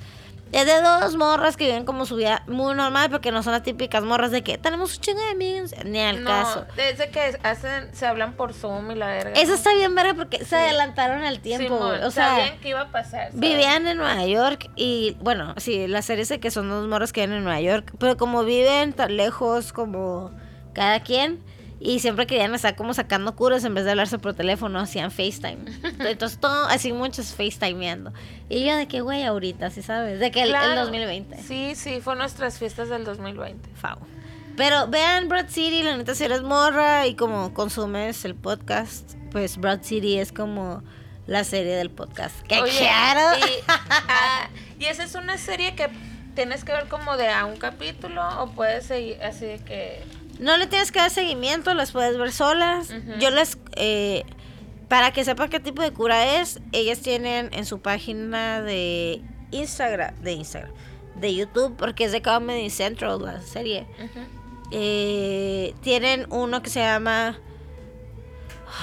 Es de dos morras que viven como su vida muy normal, porque no son las típicas morras de que tenemos un chingo de amigos, ni al no, caso. desde que hacen, se hablan por Zoom y la verga. Eso está bien, verga, porque se adelantaron al tiempo. O sea, sabían que iba a pasar. ¿sabes? vivían en Nueva York y, bueno, sí, la serie dice que son dos morros que viven en Nueva York, pero como viven tan lejos como cada quien, y siempre querían estar como sacando curas en vez de hablarse por teléfono, hacían FaceTime. Entonces, todo, así muchos FaceTimeando. Y yo de que, güey, ahorita, ¿sí sabes? De que el, el Claro. 2020. Sí, sí, fue nuestras fiestas del 2020. Fau. Pero vean Broad City, la neta, si eres morra y como consumes el podcast, pues Broad City es como la serie del podcast. ¡Qué Oye, claro! Y, ah, y esa es una serie que tienes que ver como de a un capítulo o puedes seguir así de que... No le tienes que dar seguimiento, las puedes ver solas. Yo les... eh, para que sepan qué tipo de cura es, ellas tienen en su página de Instagram, de Instagram, de YouTube, porque es de Comedy Central la serie. Eh, tienen uno que se llama.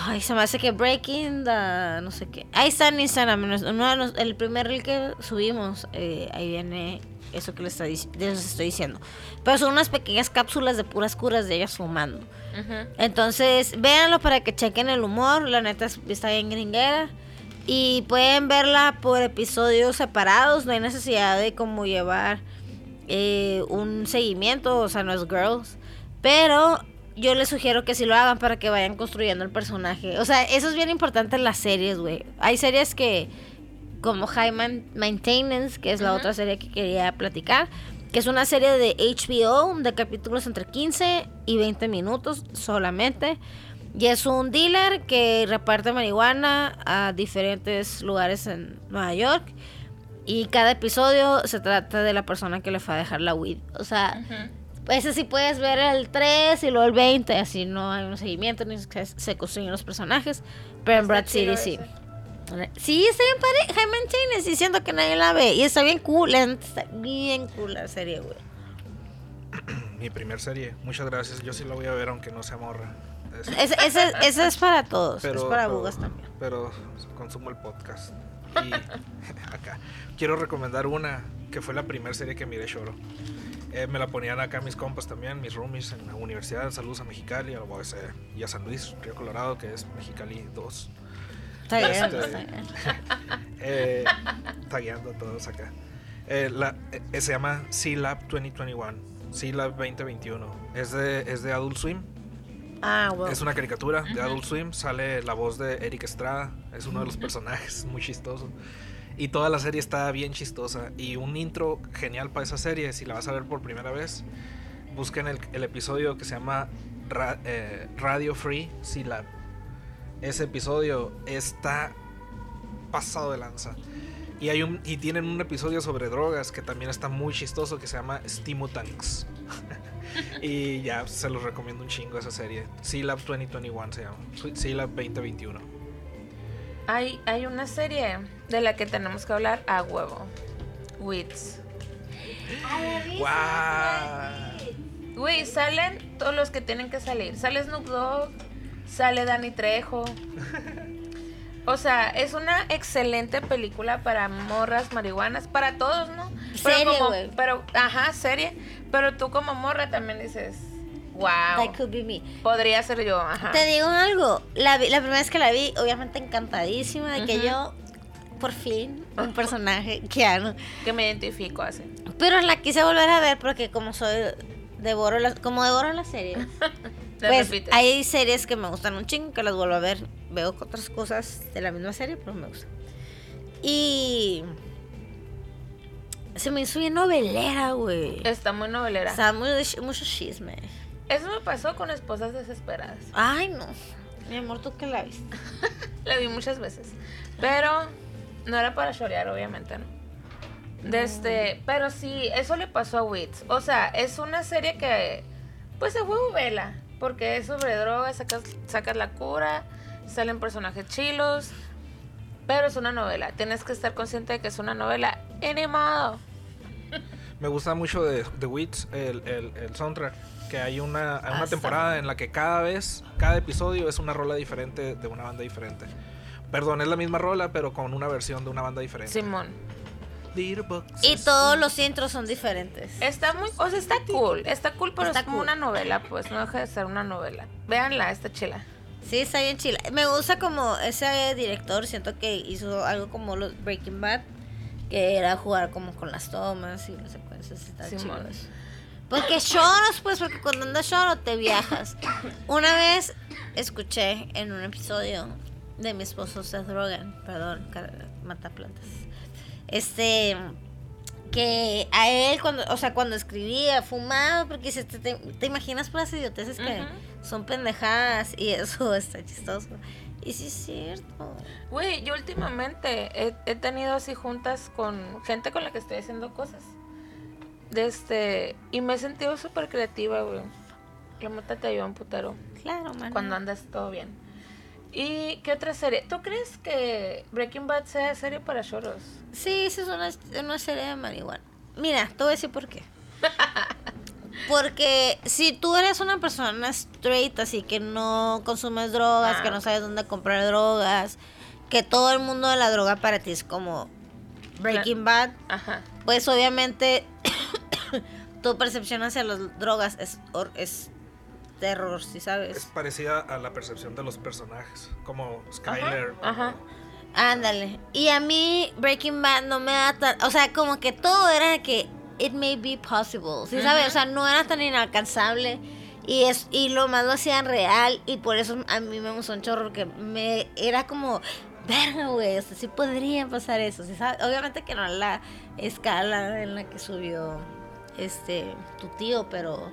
Ay, se me hace que Breaking the. No sé qué. Ahí está en Instagram. uno de los- el primer reel que subimos. eh, ahí viene eso que les, está dic- les estoy diciendo. Pero son unas pequeñas cápsulas de puras curas de ellas fumando. Entonces, véanlo para que chequen el humor. La neta es- está bien gringuera. Y pueden verla por episodios separados. No hay necesidad de como llevar eh, un seguimiento. O sea, no es girls. Pero yo les sugiero que sí lo hagan para que vayan construyendo el personaje. O sea, eso es bien importante en las series, güey. Hay series que, como High Man- Maintenance, que es la otra serie que quería platicar, que es una serie de HBO de capítulos entre 15 y 20 minutos solamente. Y es un dealer que reparte marihuana a diferentes lugares en Nueva York. Y cada episodio se trata de la persona que le fue a dejar la weed. O sea, Ujú. ese sí puedes ver el 3 y luego el 20, así no hay un seguimiento ni se, se construyen los personajes. Pero en Brad City sí. ese. Sí, está bien padre. Jaime Chaines diciendo que nadie la ve. Y está bien cool. Está bien cool la serie, güey. Mi primer serie. Muchas gracias. Yo sí la voy a ver aunque no sea morra. Es- ese, ese es para todos. es para pero- bugas también. Pero consumo el podcast. Y acá. Quiero recomendar una que fue la primera serie que miré Shoro. Eh, me la ponían acá mis compas también, mis roomies en la universidad. Saludos a Mexicali, a la y a San Luis, Río Colorado, que es Mexicali 2. Está bien, Este, está bien. Eh, tagueando a todos acá. Eh, la- eh, se llama C-Lab 2021. C-Lab 2021. Es de, es de Adult Swim. Ah. Es una caricatura de Adult Swim. Sale la voz de Eric Estrada. Es uno de los personajes, muy chistoso. Y toda la serie está bien chistosa. Y un intro genial para esa serie. Si la vas a ver por primera vez, busquen el, el episodio que se llama Ra- eh, Radio Free Sea Lab. Ese episodio está pasado de lanza. Y, hay un, y tienen un episodio sobre drogas que también está muy chistoso que se llama Stimutanks. y ya se los recomiendo un chingo esa serie. Sea Lab 2021 se llama. Sea Lab 2021. Hay, hay una serie de la que tenemos que hablar a huevo. Wits. ¡Guau! Güey, salen todos los que tienen que salir. Sale Snoop Dogg, sale Danny Trejo. O sea, es una excelente película para morras marihuanas, para todos, ¿no? Serie, como, pero, ajá, serie. Pero tú como morra también dices, wow, That could be me. podría ser yo, ajá. Te digo algo, la, vi- la primera vez que la vi, obviamente encantadísima de que Ujú. yo, por fin, un personaje Keanu. Que me identifico así. Pero la quise volver a ver porque como soy, devoro las, como devoro las series. Pues repites. hay series que me gustan un chingo, que las vuelvo a ver. Veo otras cosas de la misma serie, pero me gustan. Y... Se me hizo bien novelera, güey. Está muy novelera. Estaba muy, mucho chisme. Eso me pasó con Esposas Desesperadas. Ay, no. Mi amor, ¿tú qué la viste? La vi muchas veces. Pero no era para chorear, obviamente, ¿no? Desde, pero sí, eso le pasó a Wits. O sea, es una serie que, pues, se huevo vela. Porque es sobre drogas, sacas, sacas la cura, salen personajes chilos. Pero es una novela. Tienes que estar consciente de que es una novela animado. Me gusta mucho de The Wits, el, el, el soundtrack. Que hay una, hay Ah, una está temporada en la que cada vez, cada episodio es una rola diferente de una banda diferente. Perdón, es la misma rola, pero con una versión de una banda diferente. Simón. Y todos los intros son diferentes. Está muy, o sea, está cool. Está cool, pero Está es como cool. una novela, pues. No deja de ser una novela. Véanla, está chila. Sí, está bien chila. Me gusta como ese director, siento que hizo algo como los Breaking Bad, que era jugar como con las tomas y las secuencias. Está chido Simón. eso. Porque choros, pues, porque cuando andas choro te viajas. Una vez escuché en un episodio de mi esposo Seth Rogen, perdón, mata plantas. Este que a él cuando, o sea, cuando escribía, fumaba, porque se te, te, te imaginas puras idioteces que son pendejadas y eso está chistoso. Y sí es cierto. Güey, yo últimamente he, he tenido así juntas con gente con la que estoy haciendo cosas. De este, y me he sentido súper creativa, güey. La mota te ayuda un putero Claro, man. cuando andas todo bien. ¿Y qué otra serie? ¿Tú crees que Breaking Bad sea serie para choros? Sí, esa es una, una serie de marihuana. Mira, te voy a decir por qué. Porque si tú eres una persona straight, así que no consumes drogas, que Ah. no sabes dónde comprar drogas, que todo el mundo de la droga para ti es como Breaking Bad, Ajá. pues obviamente tu percepción hacia las drogas es, es terror, ¿sí Es sabes? parecida a la percepción de los personajes, como Skyler. ajá. Ándale. Y a mí Breaking Bad no me da tan... O sea, como que todo era que it may be possible, ¿sí sabes? O sea, no era tan inalcanzable. Y, es, y lo más lo hacían real. Y por eso a mí me gustó un chorro que me... Era como... Verga, güey, o sea, sí podría pasar eso, ¿sí sabes? Obviamente que no a la escala en la que subió este tu tío, pero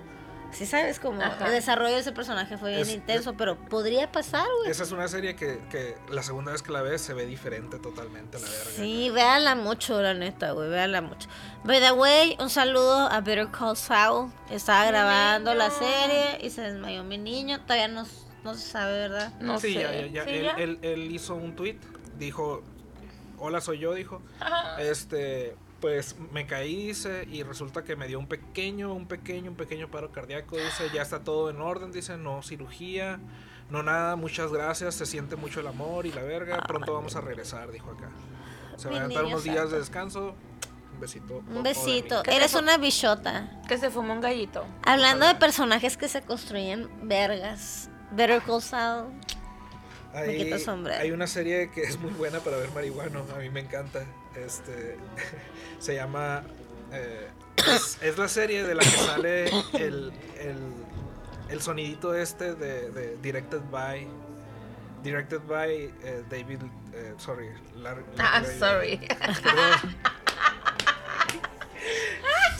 sí sabes como Ajá. el desarrollo de ese personaje fue bien Es- intenso, pero podría pasar, güey. Esa es una serie que, que la segunda vez que la ves se ve diferente totalmente la verga. Sí, véanla mucho, la neta, güey, véanla mucho. By the way, un saludo a Better Call Saul. Estaba Mi grabando la niño. serie y se desmayó mi niño. Todavía no, no se sabe, ¿verdad? No sí, sé. ya, ya, ya. ¿Sí, él, ya? Él, él hizo un tweet, dijo, hola soy yo, dijo. Ajá. Este, pues me caí, dice, y resulta que me dio un pequeño, un pequeño, un pequeño paro cardíaco, dice, ya está todo en orden, dice, no cirugía, no nada, muchas gracias, se siente mucho el amor y la verga, pronto vamos a regresar, dijo acá. Se Mi va a dar unos días santo. de descanso, un besito. Un besito. ¿Qué te Eres una bichota. Que se fumó un gallito. Hablando de personajes que se construyen vergas. Better Call Saul. Me Hay, quito una serie que es muy buena para ver marihuano, a mí me encanta. Este se llama eh, es, es la serie de la que sale el, el, el sonidito este de, de Directed by Directed by eh, David eh, sorry Lar- Ah, Larry- sorry. Perdón.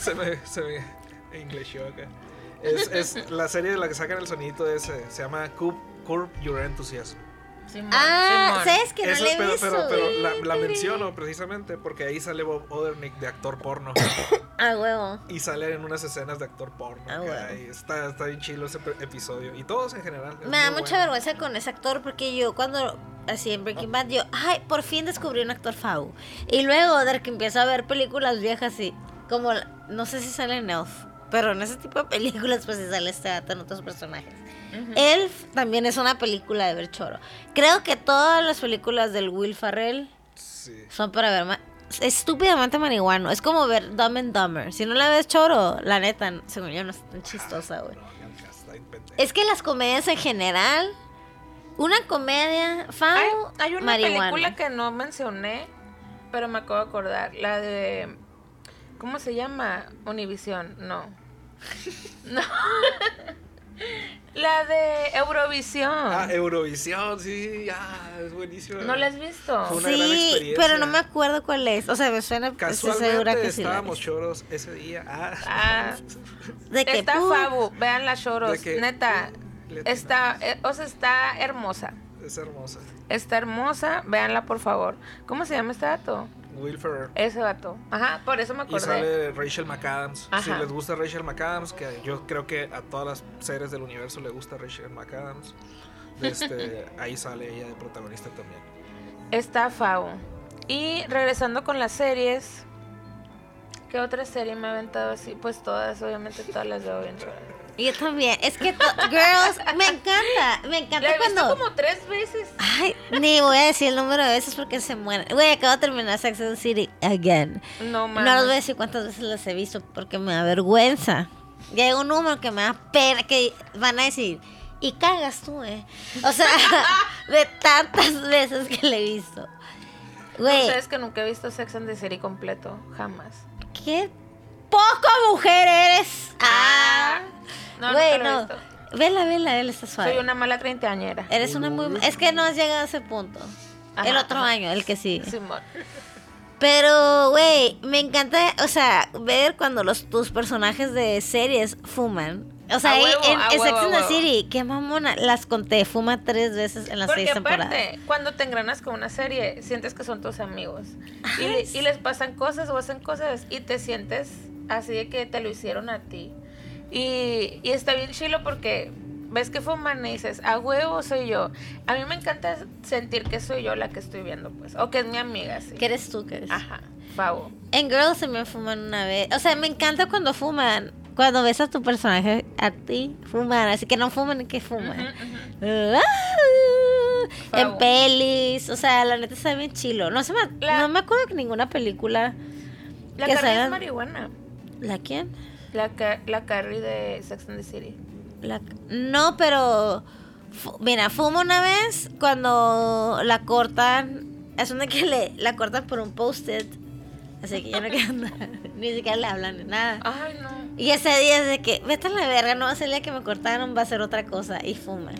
se me se me englisheó acá. Es, es la serie de la que sacan el sonidito ese, se llama Curb, Curb Your Enthusiasm. Ah. ¿sabes que no Eso, le he pero, visto? pero, pero la, la menciono precisamente porque ahí sale Bob Odernick de actor porno Ah, huevo. y sale en unas escenas de actor porno. Ah, y está, está bien chilo ese episodio y todos en general. Me da mucha bueno. vergüenza con ese actor porque yo cuando así en Breaking Bad yo, ay, por fin descubrí un actor Fau. Y luego de que empiezo a ver películas viejas y como no sé si sale en Elf, pero en ese tipo de películas pues sí sale este dato en otros personajes. Elf también es una película de ver choro. Creo que todas las películas del Will Ferrell Sí. son para ver ma- estúpidamente marihuano. Es como ver Dumb and Dumber. Si no la ves choro, la neta, según yo no es tan chistosa, güey. Pendejo. Es que las comedias en general, una comedia, Hay, Fao, hay una marihuana. película que no mencioné, pero me acabo de acordar. La de. ¿Cómo se llama? Univisión. No. No. La de Eurovisión. Ah, Eurovisión, sí, ya, es buenísimo. ¿No la has visto? Fue una gran Sí, experiencia. pero no me acuerdo cuál es. O sea, me suena, Casualmente segura que sí. estábamos choros ese día. Ah, Ah, De que está Fabu, vean las choros. Que- Neta, está, eh, o sea, está hermosa. es hermosa. Está hermosa, véanla por favor. ¿Cómo se llama este vato? Will. Ese vato. Ajá, por eso me Y acordé. sale Rachel McAdams. Si les gusta Rachel McAdams, que yo creo que a todas las series del universo le gusta Rachel McAdams. Este, ahí sale ella de protagonista también. Está Fau. Y regresando con las series. ¿Qué otra serie me ha aventado así? Pues todas, obviamente todas las veo bien choras. Yo también. Es que, girls, me encanta. Me encanta La he visto como tres veces. Ay, ni voy a decir el número de veces porque se mueren. Güey, acabo de terminar Sex and the City again. No No les mames. voy a decir cuántas veces las he visto porque me da vergüenza. Ya hay un número que me da pena que van a decir. Y cagas tú, eh. O sea, de tantas veces que le he visto. No Güey, sabes que nunca he visto Sex and the City completo. Jamás. qué poco mujer eres. Ah. No, Güey, no. Vela, vela, él está suave. Soy una mala treintañera. Eres una muy... Es que no has llegado a ese punto. el otro ajá. año, el que. Simón. Pero, güey, me encanta, o sea, ver cuando los tus personajes de series fuman. O sea, huevo, en, en huevo, Sex and the. City, qué mamona, las conté, fuma tres veces en las Porque seis temporadas. aparte, cuando te engranas con una serie, sientes que son tus amigos. Y les pasan cosas o hacen cosas y te sientes así de que te lo hicieron a ti. Y, y está bien chilo porque ves que fuman y dices, a huevo soy yo. A mí me encanta sentir que soy yo la que estoy viendo, pues. O que es mi amiga, sí. ¿Qué eres tú? ¿Qué eres? Ajá, Favo. En Girls también fuman una vez. O sea, me encanta cuando fuman. Cuando ves a tu personaje, a ti, fuman. Así que no fuman, que fuman. Ah, en pelis. O sea, la neta está bien chilo. No, se me, La- no me acuerdo que ninguna película. La Que salgan- es marihuana. ¿La quién? La, la Carrie de Sex and the City. La- no, pero. mira, fumo una vez cuando la cortan. Es una que le, la cortan por un post-it. Así que ya no queda nada. Ni siquiera le hablan ni nada. Ay, no. Y ese día es de que, vete a la verga, no va a ser el día que me cortaron, va a ser otra cosa. Y fuma.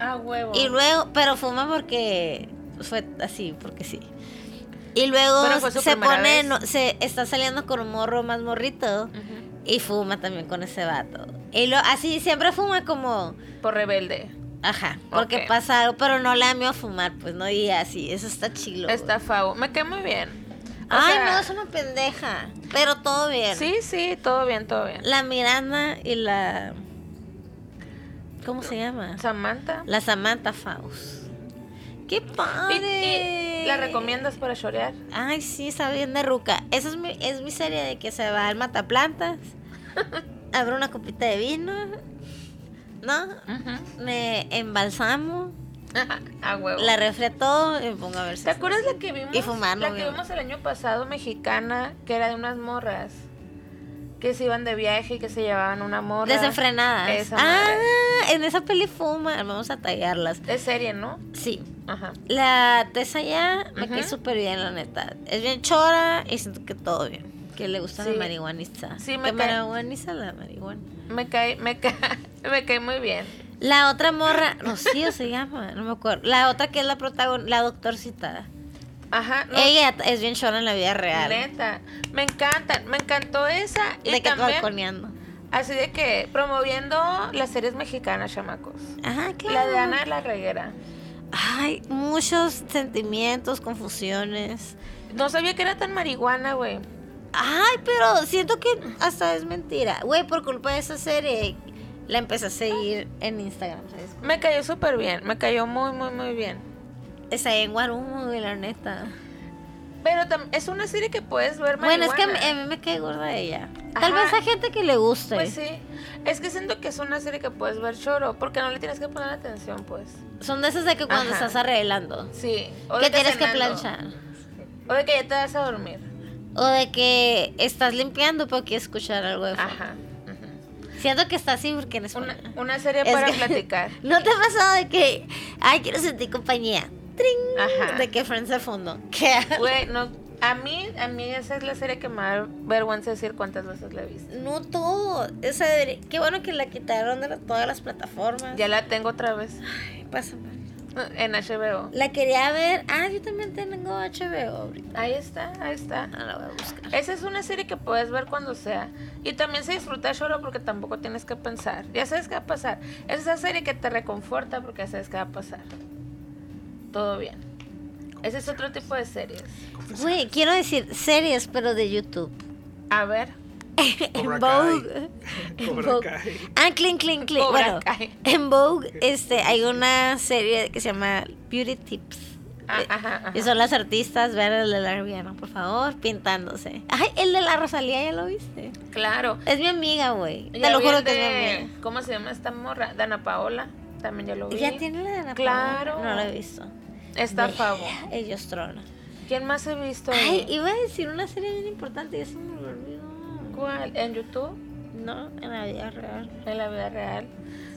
A huevo. Y luego, pero fuma porque fue así, porque sí. Y luego se pone, no- se está saliendo con un morro más morrito Ujú. Y fuma también con ese vato. Y lo, así siempre fuma como, Por rebelde. ajá, porque Ok. pasa algo, pero no le da miedo fumar, pues no, y así, eso está chilo. Está Favo. Me cae muy bien. O Ay, sea, no, es una pendeja, pero todo bien. Sí, sí, todo bien, todo bien. La Miranda y la, ¿cómo se llama? Samantha. La Samantha Faust. ¡Qué Y- padre! ¿La recomiendas para chorear? Ay, sí, está bien de ruca. Esa es mi, es mi serie de que se va al mataplantas, abre una copita de vino, ¿no? Me embalsamo, A huevo. la refre todo y me pongo a ver ¿Te si- acuerdas la que vimos? Y fumar, La que vimos el año pasado, mexicana, que era de unas morras. Que se iban de viaje y que se llevaban una morra. Desenfrenadas. Esa ah, madre. en esa peli fuma, vamos a tallarlas. Es serie, ¿no? Sí. Ajá. La Tessa ya me cae súper bien, la neta. Es bien chora y siento que todo bien. Que le gusta Sí. la marihuanista. Sí, me que cae- marihuaniza la marihuana. Me cae, me cae, me cae muy bien. La otra morra, Rocío se llama, no me acuerdo. La otra que es la protagonista, la doctorcita. Ajá. no, Ella es bien chora en la vida real. Neta. Me encanta. Me encantó esa. Y de que balconeando. así de que promoviendo las series mexicanas, chamacos. Ajá, claro. La de Ana la Reguera. Ay, muchos sentimientos, confusiones. No sabía que era tan marihuana, güey. Ay, pero siento que hasta es mentira. Güey, por culpa de esa serie, la empecé a seguir en Instagram, ¿sabes? Me cayó súper bien. Me cayó muy, muy, muy bien. Está ahí en Guarumo, güey, la neta. Pero es una serie que puedes ver Bueno, es que a mí, me cae gorda ella. Tal Ajá. vez a gente que le guste. Pues sí. Es que siento que es una serie que puedes ver choro, porque no le tienes que poner atención, pues. Son de esas de que cuando Ajá. estás arreglando. Sí. O Que tienes que planchar. O de que ya te vas a dormir. O de que estás limpiando quieres escuchar algo de fondo. Ajá. Siento que está así porque eres Una, una serie Es para que- platicar. ¿No te ha pasado de que, ay, quiero sentir compañía? ¡Tring! Ajá. De que Friends de fondo. ¿Qué? Güey, no. A mí, a mí esa es la serie que me da vergüenza decir cuántas veces la he visto. No todo. Esa debería- Qué bueno que la quitaron de la- todas las plataformas. Ya la tengo otra vez. Ay, Pásame. En HBO. La quería ver. Ah, yo también tengo HBO ahorita. Ahí está, ahí está. Ah, la voy a buscar. Esa es una serie que puedes ver cuando sea. Y también se disfruta solo porque tampoco tienes que pensar. Ya sabes qué va a pasar. Es esa serie que te reconforta porque ya sabes qué va a pasar. Todo bien. Ese es otro tipo de series. Güey, quiero decir series, pero de YouTube. A ver. En. Vogue. en Vogue. Ah, clink, clink, clink. Bueno, en Vogue este, hay una serie que se llama Beauty Tips. Ah, Eh, ajá, ajá. Y son las artistas, vean el de la Rihanna, por favor, pintándose. Ay, el de la Rosalía, ¿ya lo viste? Claro. Es mi amiga, güey. Te Ya lo vi juro que es mi de- amiga. ¿Cómo se llama esta morra? Dana Paola. También ya lo vi. ¿Ya tiene la de Ana Claro. Paola? No la he visto. Está favor. Ellos tronan. ¿Quién más he visto? Ay, ahí? iba a decir una serie bien importante y eso me lo olvidó. ¿Cuál? ¿En YouTube? No, en la vida real. ¿En la vida real?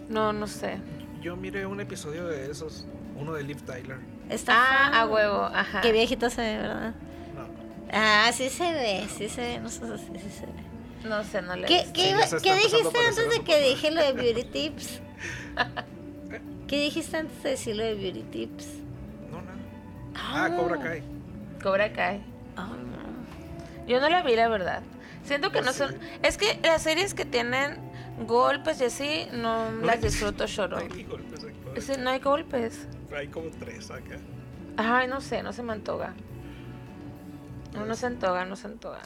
No, no sé. Yo miré un episodio de esos, uno de Liv Tyler. Está Ah, a huevo, ajá. Qué viejita se ve, ¿verdad? No. Ah, sí se ve, sí se ve, no sé si sí se ve. No sé, no le ¿Qué, qué, Sí, dijiste antes de que dije lo de Beauty Tips? ¿Qué dijiste antes de decir lo de Beauty Tips? No, nada. Ah, Cobra Kai. Cobra Kai. Oh, no. Yo no la vi, la verdad. Siento que Yo no sí. son... Es que las series que tienen golpes y así, no No las disfruto No choro. hay ni golpes Sí, no hay golpes. Hay como tres acá. Ay, no sé, no se me antoga. No, no se antoga, no se antoga.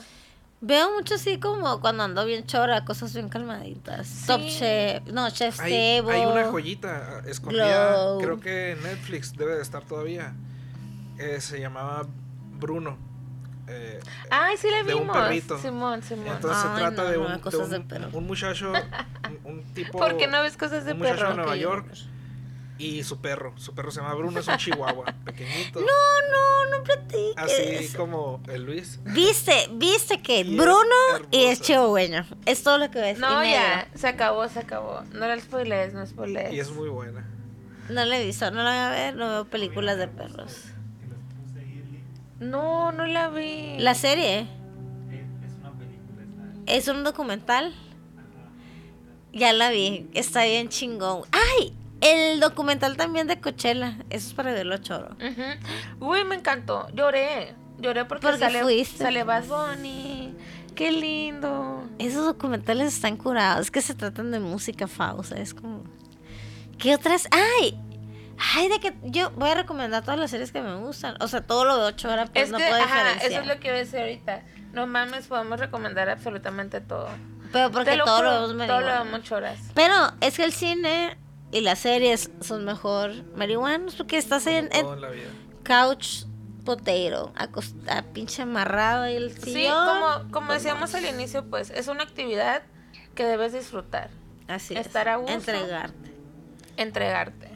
Veo mucho así como cuando ando bien chora, cosas bien calmaditas. Top Chef, no, Chef Hay, Table. hay una joyita ah, escondida, Glow. creo que Netflix debe de estar todavía. Eh, se llamaba Bruno. Eh, Ay, sí la de un perrito. Simón, Simón. entonces se trata no, de, un, de cosas de un- perro. un muchacho, un, un tipo... ¿Por qué no ves cosas de un muchacho perro? de Nueva. York y su perro. Su perro se llama Bruno, es un chihuahua pequeñito. No, no, no platiques. Así como el Luis. Viste, viste que Y es Bruno y es chihuahueño. Es todo lo que ves. No, ya, se acabó, se acabó. No la spoilees, no spoilees. Y es muy buena. No le he visto, no la voy a ver, no veo películas de perros. No, no la vi. La serie es un documental. Ya la vi, está bien chingón. ¡Ay! El documental también de Coachella. Eso es para verlo choro. Ujú. Uy, me encantó. Lloré. Lloré porque, Porque sale, fuiste. sale Bad Bunny. Qué lindo. Esos documentales están curados. Es que se tratan de música fausa. Es como. ¿Qué otras? ¡Ay! Ay, de que yo voy a recomendar todas las series que me gustan. O sea, todo lo de 8 horas, pero Es no que, puedo ajá, diferenciar. eso es lo que iba a decir ahorita. No mames, podemos recomendar absolutamente todo. Pero porque lo todo juro, lo vemos todo lo marihuana. vemos horas. Pero es que el cine y las series son mejor marihuanos porque estás en, en Todo en la vida. couch potato, acosta, pinche amarrado y el Sí, sillón. como, como decíamos al inicio, pues es una actividad que debes disfrutar, Así estar es, a gusto. entregarte. entregarte.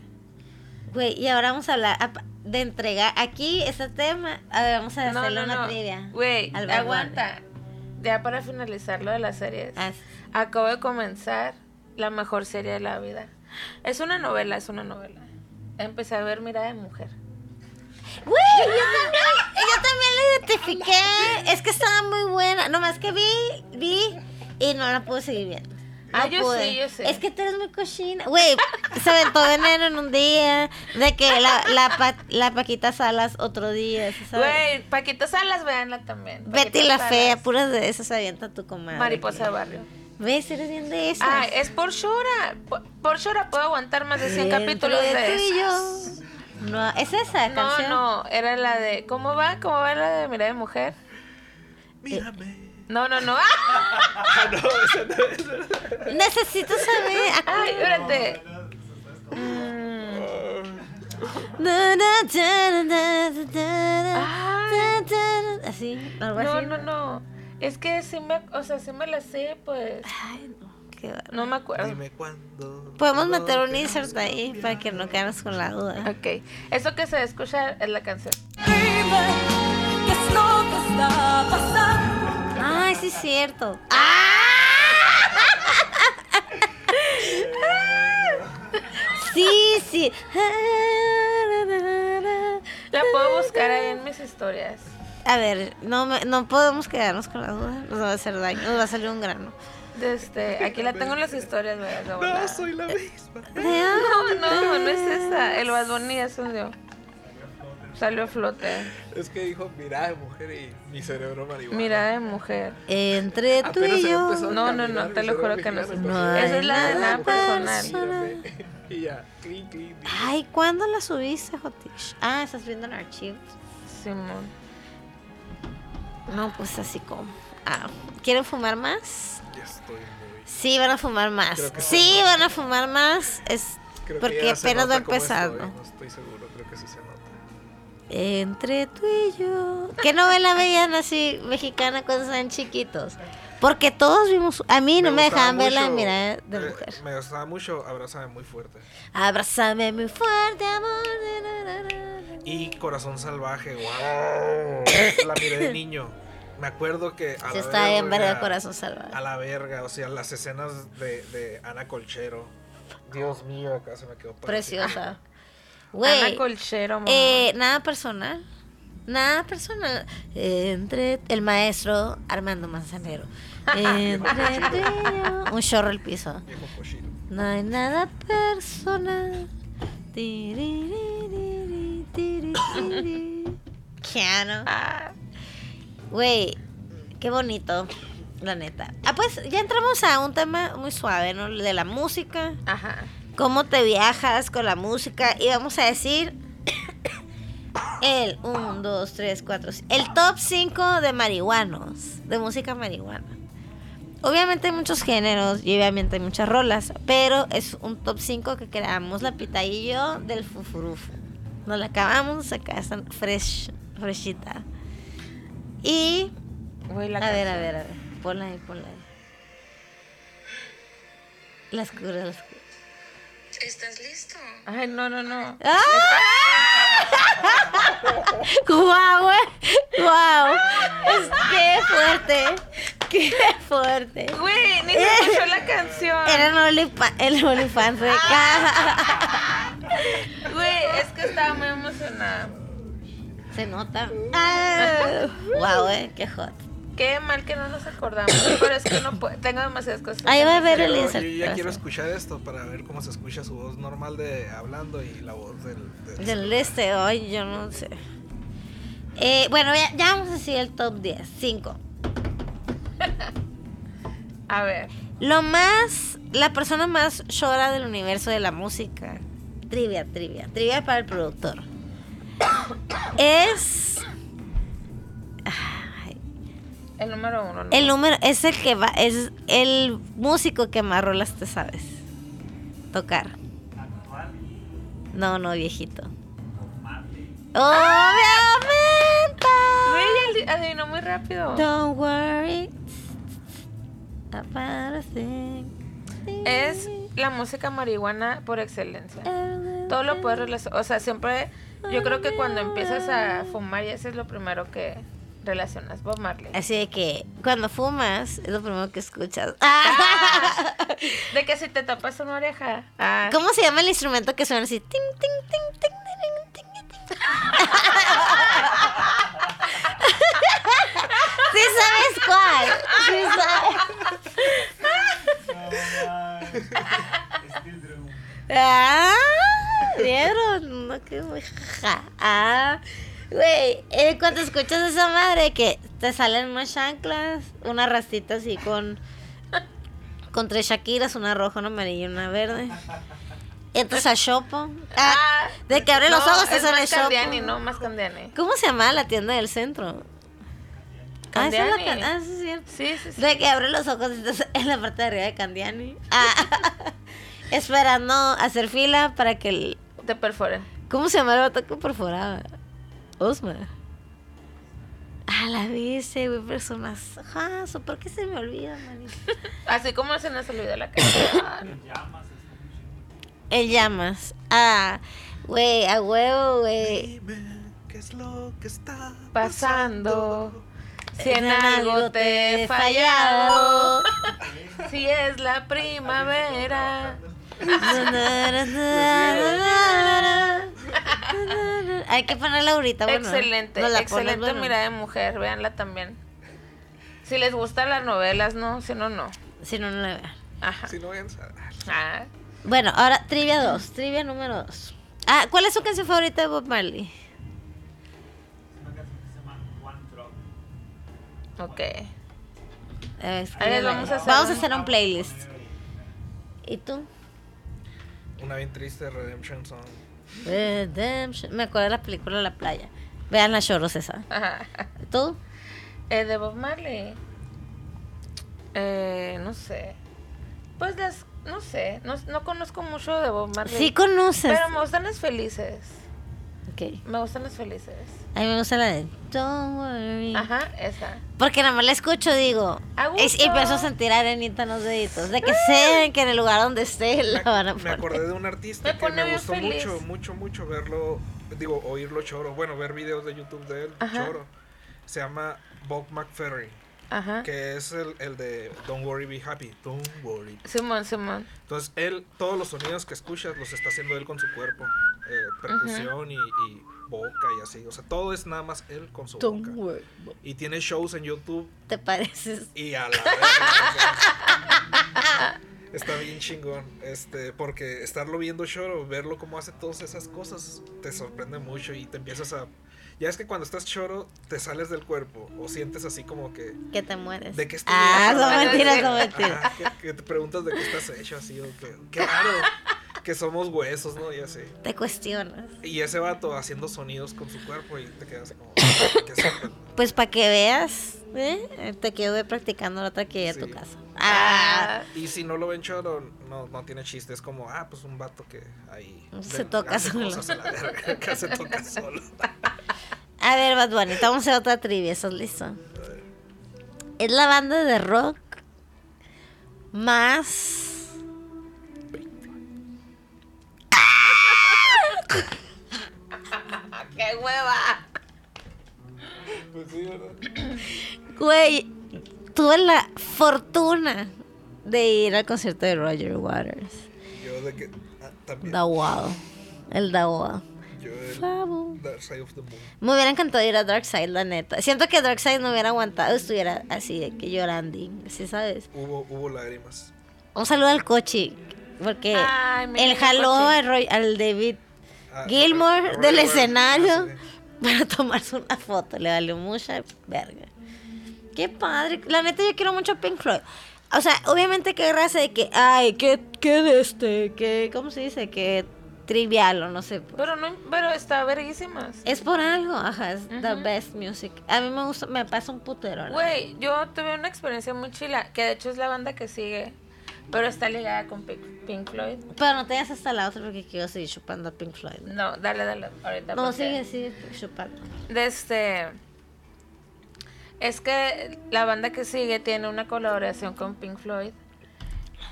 Güey, y ahora vamos a hablar de entregar. Aquí este tema, a ver, vamos a No, hacerle no, una no. trivia. Güey, aguanta. Ya para finalizar lo de las series. Ah, Acabo de comenzar la mejor serie de la vida. Es una novela, es una novela. Empecé a ver Mirada de Mujer. Güey, yo también, yo también la identifiqué. Es que estaba muy buena. Nomás que vi, vi y no la pude seguir viendo. No Ah, yo pude. sí, yo sé. Es que tú eres muy cochina. Güey, se aventó veneno en un día. De que la, la, pa- la Paquita Salas otro día. ¿sí? Güey, Paquita Salas, véanla también. Betty Paquita la Salas, fea, puras de esas se avienta tu comadre. Mariposa de barrio. ¿Ves? Eres bien de esas. Ay, es por Shora. Por, por Shora puedo aguantar más de 100 Dentro capítulos de de tú y esas. yo. No, es esa No, canción. no, era la de. ¿Cómo va? ¿Cómo va la de Mirada de Mujer? Mírame. No, no, no. No, esa no es. Necesito saber. Ay, espérate. Así, algo No, así. no, no. Es que sí me, o sea, sí me la sé, pues. Ay, no, qué. No me acuerdo. Dime cuándo. Podemos meter un insert ahí para que no quedemos con la duda. Ok. Eso que se escucha es la canción. Dime qué es lo que está pasando. Ay, sí es cierto. Sí, sí. La puedo buscar ahí en mis historias. A ver, no, me- no podemos quedarnos con la duda. Nos va a hacer daño, nos va a salir un grano. Este, aquí la tengo en las historias. No, soy la misma. No, no, no es esa. El Bad Bunny ya salió. Salió a flote. Es que dijo mirada de mujer y mi cerebro marihuana. Mirada de mujer. Entre tú Apenas y yo. No, no, caminar no, te lo juro que no No entonces- Esa es la de nada personal. personal. Y ya, clic, clic, clic. Ay, ¿cuándo la subiste, Jotish? Ah, estás viendo en archivos. Simón. No, pues así como. Ah, ¿quieren fumar más? Ya estoy muy. Sí, van a fumar más. Creo que Sí, van a fumar más. Es Creo que porque apenas va cómo estoy, empezando. No estoy seguro, Entre tú y yo. ¿Qué novela veían así mexicana cuando estaban chiquitos? Porque todos vimos. A mí no me, gustaba dejaban ver la mirada de mujer. Me gustaba mucho Abrázame muy fuerte. Abrázame muy fuerte, amor. Y Corazón Salvaje, wow. La miré de niño. Me acuerdo que. A Sí, la está bien, verga, verga, corazón salvaje. A la verga, o sea, las escenas de, de Ana Colchero. Dios mío, acá se me quedó parado. Ana. Colchero, mamá. Eh, nada personal. Nada personal. Entre el maestro Armando Manzanero. Entre. Un chorro el piso. No hay nada personal. Keanu. Güey, qué bonito, la neta. Ah, pues ya entramos a un tema muy suave, ¿no? De la música. ajá. Cómo te viajas con la música y vamos a decir el 1, 2, 3, 4, el top 5 de marihuanos, de música marihuana. Obviamente hay muchos géneros y obviamente hay muchas rolas, pero es un top 5 que creamos la pita y yo del fufurufu. Nos la acabamos de sacar, está fresh, freshita. Y, Güey, la a ver, a ver, a ver, ponla ahí, ponla ahí. Las curas, las curas. ¿Estás listo? Ay, no, no, no. ¡Ah! ¡Guau, güey! ¡Guau! ¡Qué fuerte! ¡Qué fuerte! Güey, ni se escuchó la canción. Era el OnlyFans el OnlyFans de Güey, es que estaba muy emocionada. Se nota. Ah. ¡Guau, eh! ¡Qué hot! Qué mal que no nos acordamos. Pero es que no puedo. Tengo demasiadas cosas. Ahí va a ver el yo ya quiero escuchar esto para ver cómo se escucha su voz normal de hablando y la voz del. del- Del este, hoy yo no sé. Eh, bueno, ya, ya vamos a decir el top 10. 5. A ver. Lo más. La persona más llora del universo de la música. Trivia, trivia. Trivia para el productor. Es. El número uno. ¿no? el número. Es el que va. Es el músico que más rolas te sabes. Tocar. No, no, viejito. Obviamente. Güey, adivinó muy rápido. Don't worry about a thing. Es la música marihuana por excelencia. Todo lo puedes relacionar. O sea, siempre. Yo creo que cuando empiezas a fumar, y eso es lo primero que relacionas. Bob Marley. Así de que cuando fumas es lo primero que escuchas. Ah. De que si te tapas una oreja. Ah. ¿Cómo se llama el instrumento que suena así? Ting, ting, ting, ting, ting, ting, ting. Sí sabes cuál. Sí sabes. Ah, ¿vieron? No, muy jaja. Ah, güey, cuando escuchas esa madre que te salen unas chanclas, una rastita así con con tres Shakiras, una roja, una amarilla y una verde. Entras a Shopo. Ah, Ah, de que abre los ojos te es sale más Shopo. Candiani, no, más Candiani. ¿Cómo se llama la tienda del centro? Ah, esa es la Candiani. ah, sí, es cierto. Sí, sí, sí. De que abre los ojos estás en la parte de arriba de Candiani. Ah, esperando hacer fila para que el... Te perforen. ¿Cómo se llama el vato que perforaba? Osma. Ah, Ah, la viste, güey, personas. Ajá, ¿por qué se me olvida, manito? Así como se nos olvidó la canción. El llamas. Ah, güey, a huevo, güey. Dime qué es lo que está Pasando. Si en En algo te he fallado. Si es la primavera. Hay que ponerla ahorita, bueno. excelente, nos la excelente pones, bueno. mirada de mujer, véanla también. Si les gustan las novelas, no, si no, no. Si no, no la vean. Ajá. Si no vayan a- Ah, Bueno, ahora trivia 2, trivia número 2. Ah, ¿cuál es su canción favorita de Bob Marley? ok. Eh, Ahí escríbela. les vamos a hacer Vamos a un- hacer un playlist. ¿Y tú? Una bien triste Redemption Song. Redemption. Me acuerdo de la película La Playa. Vean la choros esa. Ajá. ¿Tú? Eh, de Bob Marley. Eh, no sé. Pues las, no sé, no, no conozco mucho de Bob Marley. Sí conoces. Pero me gustan las felices. Ok. Me gustan las felices. A mí me gusta la de Don't worry. Ajá, esa. Porque nada más la escucho, digo. Es- y empiezo a sentir arenita en los deditos. De que sé que en el lugar donde esté la van a Me poner. acordé de un artista Me que me gustó feliz. mucho, mucho, mucho verlo, digo, oírlo choro, bueno, ver videos de YouTube de él, Ajá. choro. Se llama Bob McFerry, Ajá. que es el, el de Don't Worry, Be Happy. Don't Worry. Simón, Simón. Entonces, él, todos los sonidos que escuchas los está haciendo él con su cuerpo. Eh, percusión y, y boca y así. O sea, todo es nada más él con su Don't boca. Y tiene shows en YouTube ¿Te pareces? y a la verga, Está bien chingón, este, porque estarlo viendo choro, verlo cómo hace todas esas cosas, te sorprende mucho y te empiezas a... Ya es que cuando estás choro, te sales del cuerpo o sientes así como que... Que te mueres. ¿De qué estoy Ah, hecho? son mentiras, son mentiras. Que, que te preguntas de qué estás hecho así, o que, qué raro, que somos huesos, ¿no? Y así. Te cuestionas. Y ese vato haciendo sonidos con su cuerpo y te quedas como... Pues para que veas, ¿eh? te quedo practicando la otra que a tu casa. Ah, Ah, Y si no lo ven choro, no, no tiene chiste. Es como, ah, pues un vato que ahí. Se toca solo. verga, que se toca solo. a ver, Bad Bunny, vamos a hacer otra trivia, ¿estás listo? Es la banda de rock más... ¡Qué hueva! Güey, tuve la fortuna de ir al concierto de Roger Waters. Yo de que. ah, también. Da wow. El da wow. Yo el. Dark Side of the Moon. Me hubiera encantado ir a Darkseid, la neta. Siento que Darkseid no hubiera aguantado, estuviera así de que llorando, ¿sí sabes? Hubo, hubo lágrimas. Un saludo al Cochi, porque Ay, él jaló al, Roy- al David Ah, Gilmore del escenario para tomarse una foto. Le valió mucha verga. Qué padre. La neta, yo quiero mucho a Pink Floyd. O sea, obviamente que raza de que, ay, qué, qué de este, qué, ¿cómo se dice? Que trivial o no sé. pues. Pero no, pero está verguísimas. Es por algo, ajá, es the Ujú. best music. A mí me gusta, me pasa un putero. Güey, yo tuve una experiencia muy chila, que de hecho es la banda que sigue, pero está ligada con Pink, Pink Floyd. Pero no te vayas hasta la otra porque quiero seguir chupando a Pink Floyd. No, dale, dale, ahorita. No, sigue, sigue chupando. De este. Es que la banda que sigue tiene una colaboración con Pink Floyd.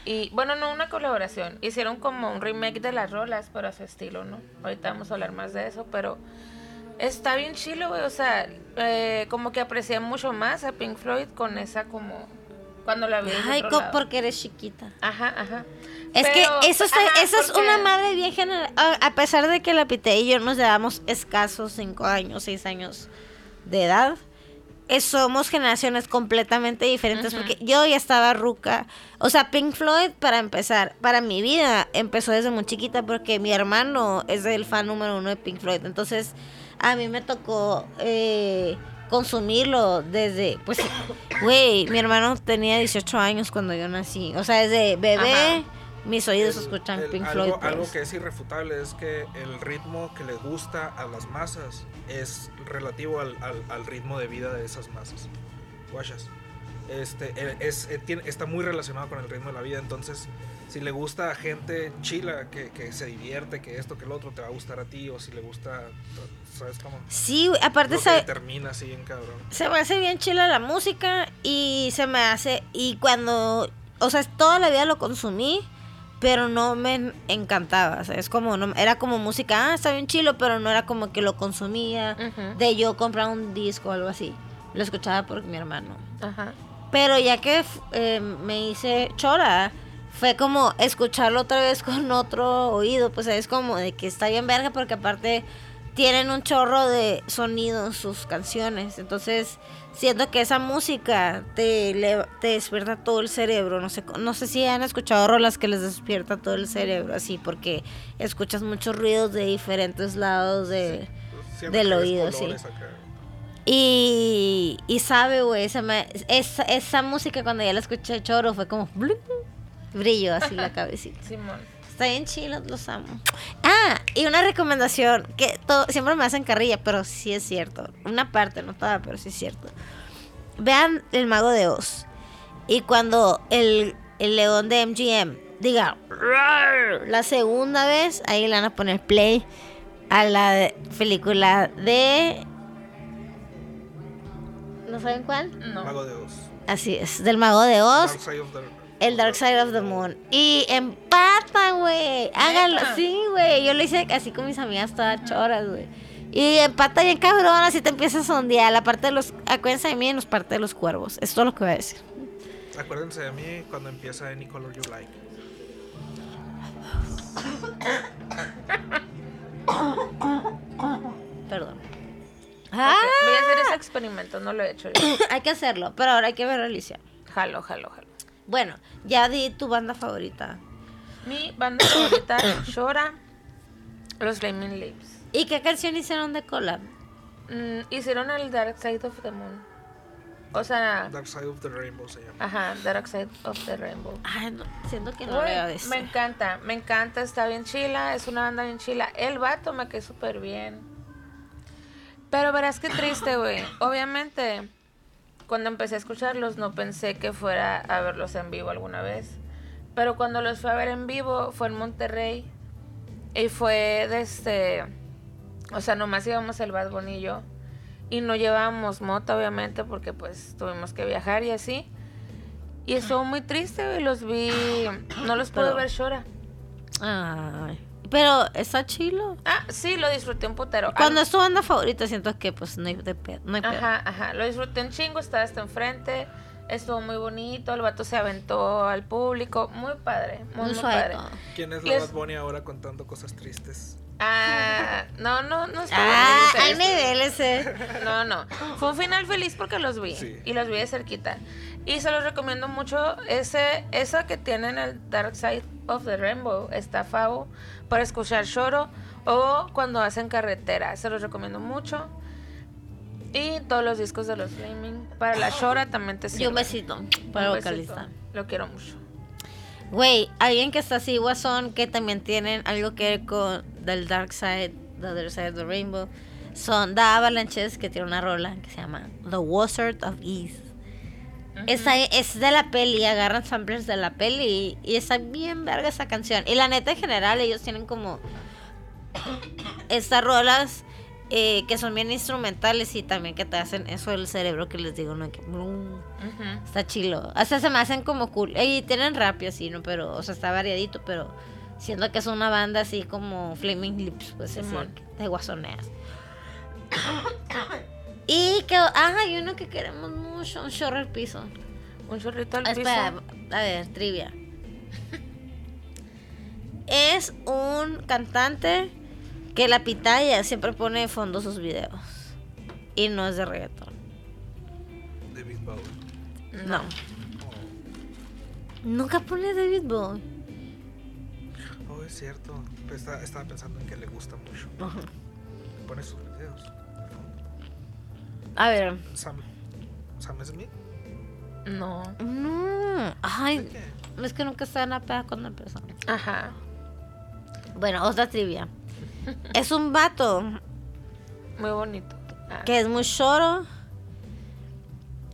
Y bueno, no una colaboración. Hicieron como un remake de las rolas, pero a su estilo, ¿no? Ahorita vamos a hablar más de eso, pero está bien chilo, güey. O sea, eh, como que aprecié mucho más a Pink Floyd con esa como. Cuando la Ay, porque eres chiquita. Ajá, ajá. Es Pero- que eso, está, ajá, eso es una madre bien general. A, pesar de que la Pite y yo nos llevamos escasos 5 años, 6 años de edad, eh, somos generaciones completamente diferentes porque yo ya estaba ruca. O sea, Pink Floyd, para empezar, para mi vida, empezó desde muy chiquita porque mi hermano es el fan número uno de Pink Floyd. Entonces, a mí me tocó eh, consumirlo desde, pues, güey, mi hermano tenía 18 años cuando yo nací. O sea, desde bebé, Ajá. mis oídos El- escuchan el- Pink algo, Floyd. algo pues. que es irrefutable es que el ritmo que le gusta a las masas es relativo al, al- al ritmo de vida de esas masas. Guachas. este, eh, es, eh, tiene- está muy relacionado con el ritmo de la vida. Entonces, si le gusta a gente chila, que, que se divierte, que esto, que lo otro, te va a gustar a ti. O si le gusta, ¿sabes cómo? Sí, aparte sabe- determina así en cabrón. se me hace bien chila la música y se me hace y cuando o sea toda la vida lo consumí pero no me encantaba o sea, es como no, era como música ah está bien chilo pero no era como que lo consumía Ujú. de yo comprar un disco o algo así lo escuchaba por mi hermano Ajá. pero ya que eh, me hice chora fue como escucharlo otra vez con otro oído pues es como de que está bien verga porque aparte tienen un chorro de sonido en sus canciones entonces siento que esa música te, te despierta todo el cerebro no sé no sé si han escuchado rolas que les despierta todo el cerebro así porque escuchas muchos ruidos de diferentes lados de Del oído, sí. y, y sabe, güey, se me- esa, esa música cuando ya la escuché choro fue como bling, brillo así la cabecita. Simón. Está bien chilos, los amo. Ah, y una recomendación que todo, siempre me hacen carrilla, pero sí es cierto. Una parte, no toda, pero sí es cierto. Vean El Mago de Oz. Y cuando el, el león de MGM diga "Roar", la segunda vez, ahí le van a poner play a la de- película de... ¿No saben cuál? No. Mago de Oz. Así es, del Mago de Oz. Dark Side of the- El Dark Side of the Moon. Y empata, güey. Háganlo. Sí, güey. Yo lo hice así con mis amigas todas choras, güey. Y empata bien cabrón, así te empiezas a ondear. La parte de los. Acuérdense de mí en los parte de los cuervos. Es todo lo que voy a decir. Acuérdense de mí cuando empieza Any Color You Like. Perdón. Ah, Voy a hacer ese experimento, no lo he hecho yo. hay que hacerlo, pero ahora hay que ver Alicia. Jalo, jalo, jalo. Bueno, ya di tu banda favorita. Mi banda favorita, Shora, los Flaming Lips. ¿Y qué canción hicieron de collab? Mm, hicieron el Dark Side of the Moon. O sea, Dark Side of the Rainbow se llama. ajá, Dark Side of the Rainbow. Ay, no, siento que no veo eso. me encanta, me encanta, está bien chila, es una banda bien chila. El vato me cae súper bien. Pero verás qué triste, güey. Obviamente, cuando empecé a escucharlos no pensé que fuera a verlos en vivo alguna vez. Pero cuando los fui a ver en vivo fue en Monterrey. Y fue de este... O sea, nomás íbamos el Bad Bunny y yo. Y no llevábamos moto, obviamente, porque pues tuvimos que viajar y así. Y estuvo muy triste, güey. Los vi. No los pude ver Shora. Ay. Pero está chilo. Ah, sí, lo disfruté un putero. Cuando es tu banda favorita, siento que pues no hay, de pedo, no hay pedo. Ajá, ajá. Lo disfruté un chingo, estaba hasta enfrente. Estuvo muy bonito. El vato se aventó al público. Muy padre. Muy, Muy padre. ¿Quién es la es- Bad Bunny ahora contando cosas tristes? Ah, no, no, no. estuvo Ah, hay niveles, eh. No, no. Fue un final feliz porque los vi. Sí. Y los vi de cerquita. Y se los recomiendo mucho. Ese, esa que tienen el Dark Side of the Rainbow. Está favo para escuchar choro. O cuando hacen carretera. Se los recomiendo mucho. Y todos los discos de los Flaming. Para la chora también te Y sirve. un besito para Un vocalista. besito. Lo quiero mucho. Güey, alguien que está así, guasón, que también tienen algo que ver con del Dark Side, the Other Side of the Rainbow, son The Avalanches, que tiene una rola que se llama The Wizard of Ease. Esa es de la peli, agarran samplers de la peli y, y está bien verga esa canción. Y la neta, en general, ellos tienen como estas rolas eh, que son bien instrumentales y también que te hacen eso del cerebro que les digo, ¿no? Que, blum. Está chilo. O sea, se me hacen como cool. Y tienen rap y así, ¿no? Pero, o sea, está variadito, pero siendo que es una banda así como Flaming Lips, pues así, Simón. de guasoneas. y que, ah, hay uno que queremos mucho, un chorro al piso. Un chorrito al Ah, piso. espera, a ver, trivia. es un cantante que la pitaya siempre pone de fondo sus videos. Y no es de reggaetón. David Bowie. No. Nunca pone David Bowie. Oh, es cierto. Pero estaba, estaba pensando en que le gusta mucho. Pone sus videos. A ver. Sam, Sam Smith. No. No. ¿De Ay, qué? es que nunca estaba en la peda cuando empezamos. Ajá. Bueno, otra trivia. es un vato Muy bonito. Ah. que es muy choro.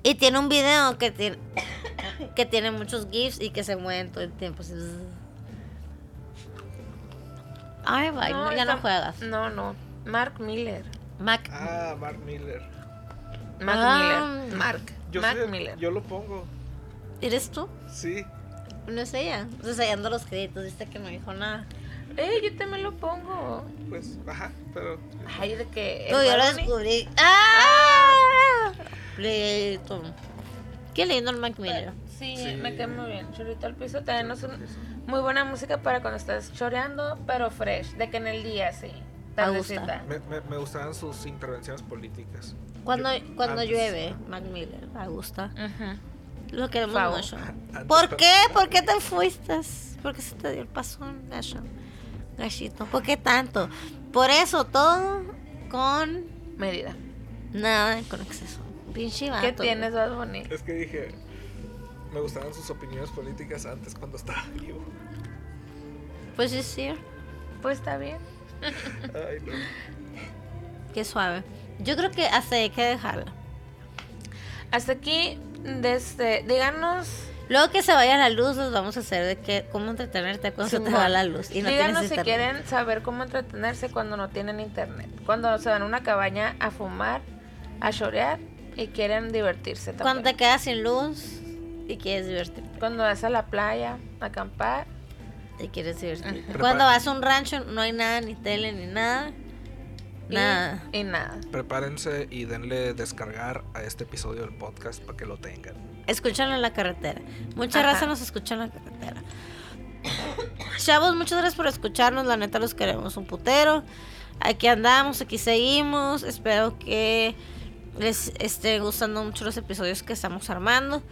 Y tiene un video que tiene, que tiene muchos GIFs y que se mueven todo el tiempo. así. Ay, bye, no, ya no juegas. No, no. Mark Miller. Mac. Ah, Mark Miller. Mark Ah. Miller. Mark. Yo, sé, Miller. yo lo pongo. ¿Eres tú? Sí. No es ella. Estás hallando los créditos, viste que no dijo nada. Eh, yo también lo pongo. Pues, ajá, pero. Ay, de que. No, yo lo descubrí. ¡Ah! Pleito. Qué lindo el Mac Miller. Sí, Sí. me quedé muy bien. Chorrito al piso también es un- muy buena música para cuando estás choreando, pero fresh. De que en el día, sí. Me gusta. Tardecita. Me, me, me gustaban sus intervenciones políticas. Cuando, Yo- cuando antes- llueve, Mac Miller. Me gusta. Lo queremos Favo. mucho. Antes ¿Por qué? ¿Por qué te fuiste? ¿Por qué se te dio el pasón, gacho? Gachito. ¿Por qué tanto? Por eso, todo con Medida. nada con exceso. Pinche vato. ¿Qué tienes, Bad Bunny? Es que dije. Me gustaban sus opiniones políticas antes cuando estaba vivo. Pues sí, sí. Pues está bien. Ay, no. Qué suave. Yo creo que hasta hay que dejarla. Hasta aquí, desde, díganos. Luego que se vaya la luz, nos vamos a hacer de que, cómo entretenerte cuando se te va la luz. Y no díganos si quieren saber cómo entretenerse cuando no tienen internet. Cuando se van a una cabaña a fumar, a chorear y quieren divertirse también. Cuando te quedas sin luz y quieres divertirte. Cuando vas a la playa, a acampar. Y quieres divertirte. Ujú. Cuando vas a un rancho, no hay nada, ni tele, ni nada. Nada. Y, nada. Prepárense y denle descargar a este episodio del podcast para que lo tengan. Escúchalo en la carretera. Mucha Ajá. raza nos escucha en la carretera. Chavos, muchas gracias por escucharnos. La neta los queremos un putero. Aquí andamos, aquí seguimos. Espero que les estén gustando mucho los episodios que estamos armando.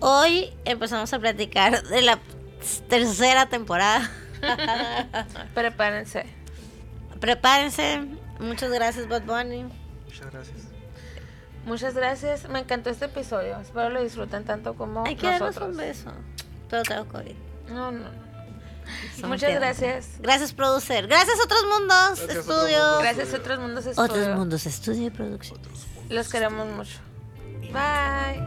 Hoy empezamos a platicar de la tercera temporada. Prepárense. Prepárense. Muchas gracias, Bad Bunny. Muchas gracias. Muchas gracias. Me encantó este episodio. Espero lo disfruten tanto como Hay que darnos nosotros. un beso. Pero tengo COVID. No, no, Muchas gracias. Gracias, producer. Gracias, Otros Mundos Gracias, Otros Estudios. Gracias a otros mundos Otros estudio. Mundos Estudio y Producción. Los queremos mucho. Bye.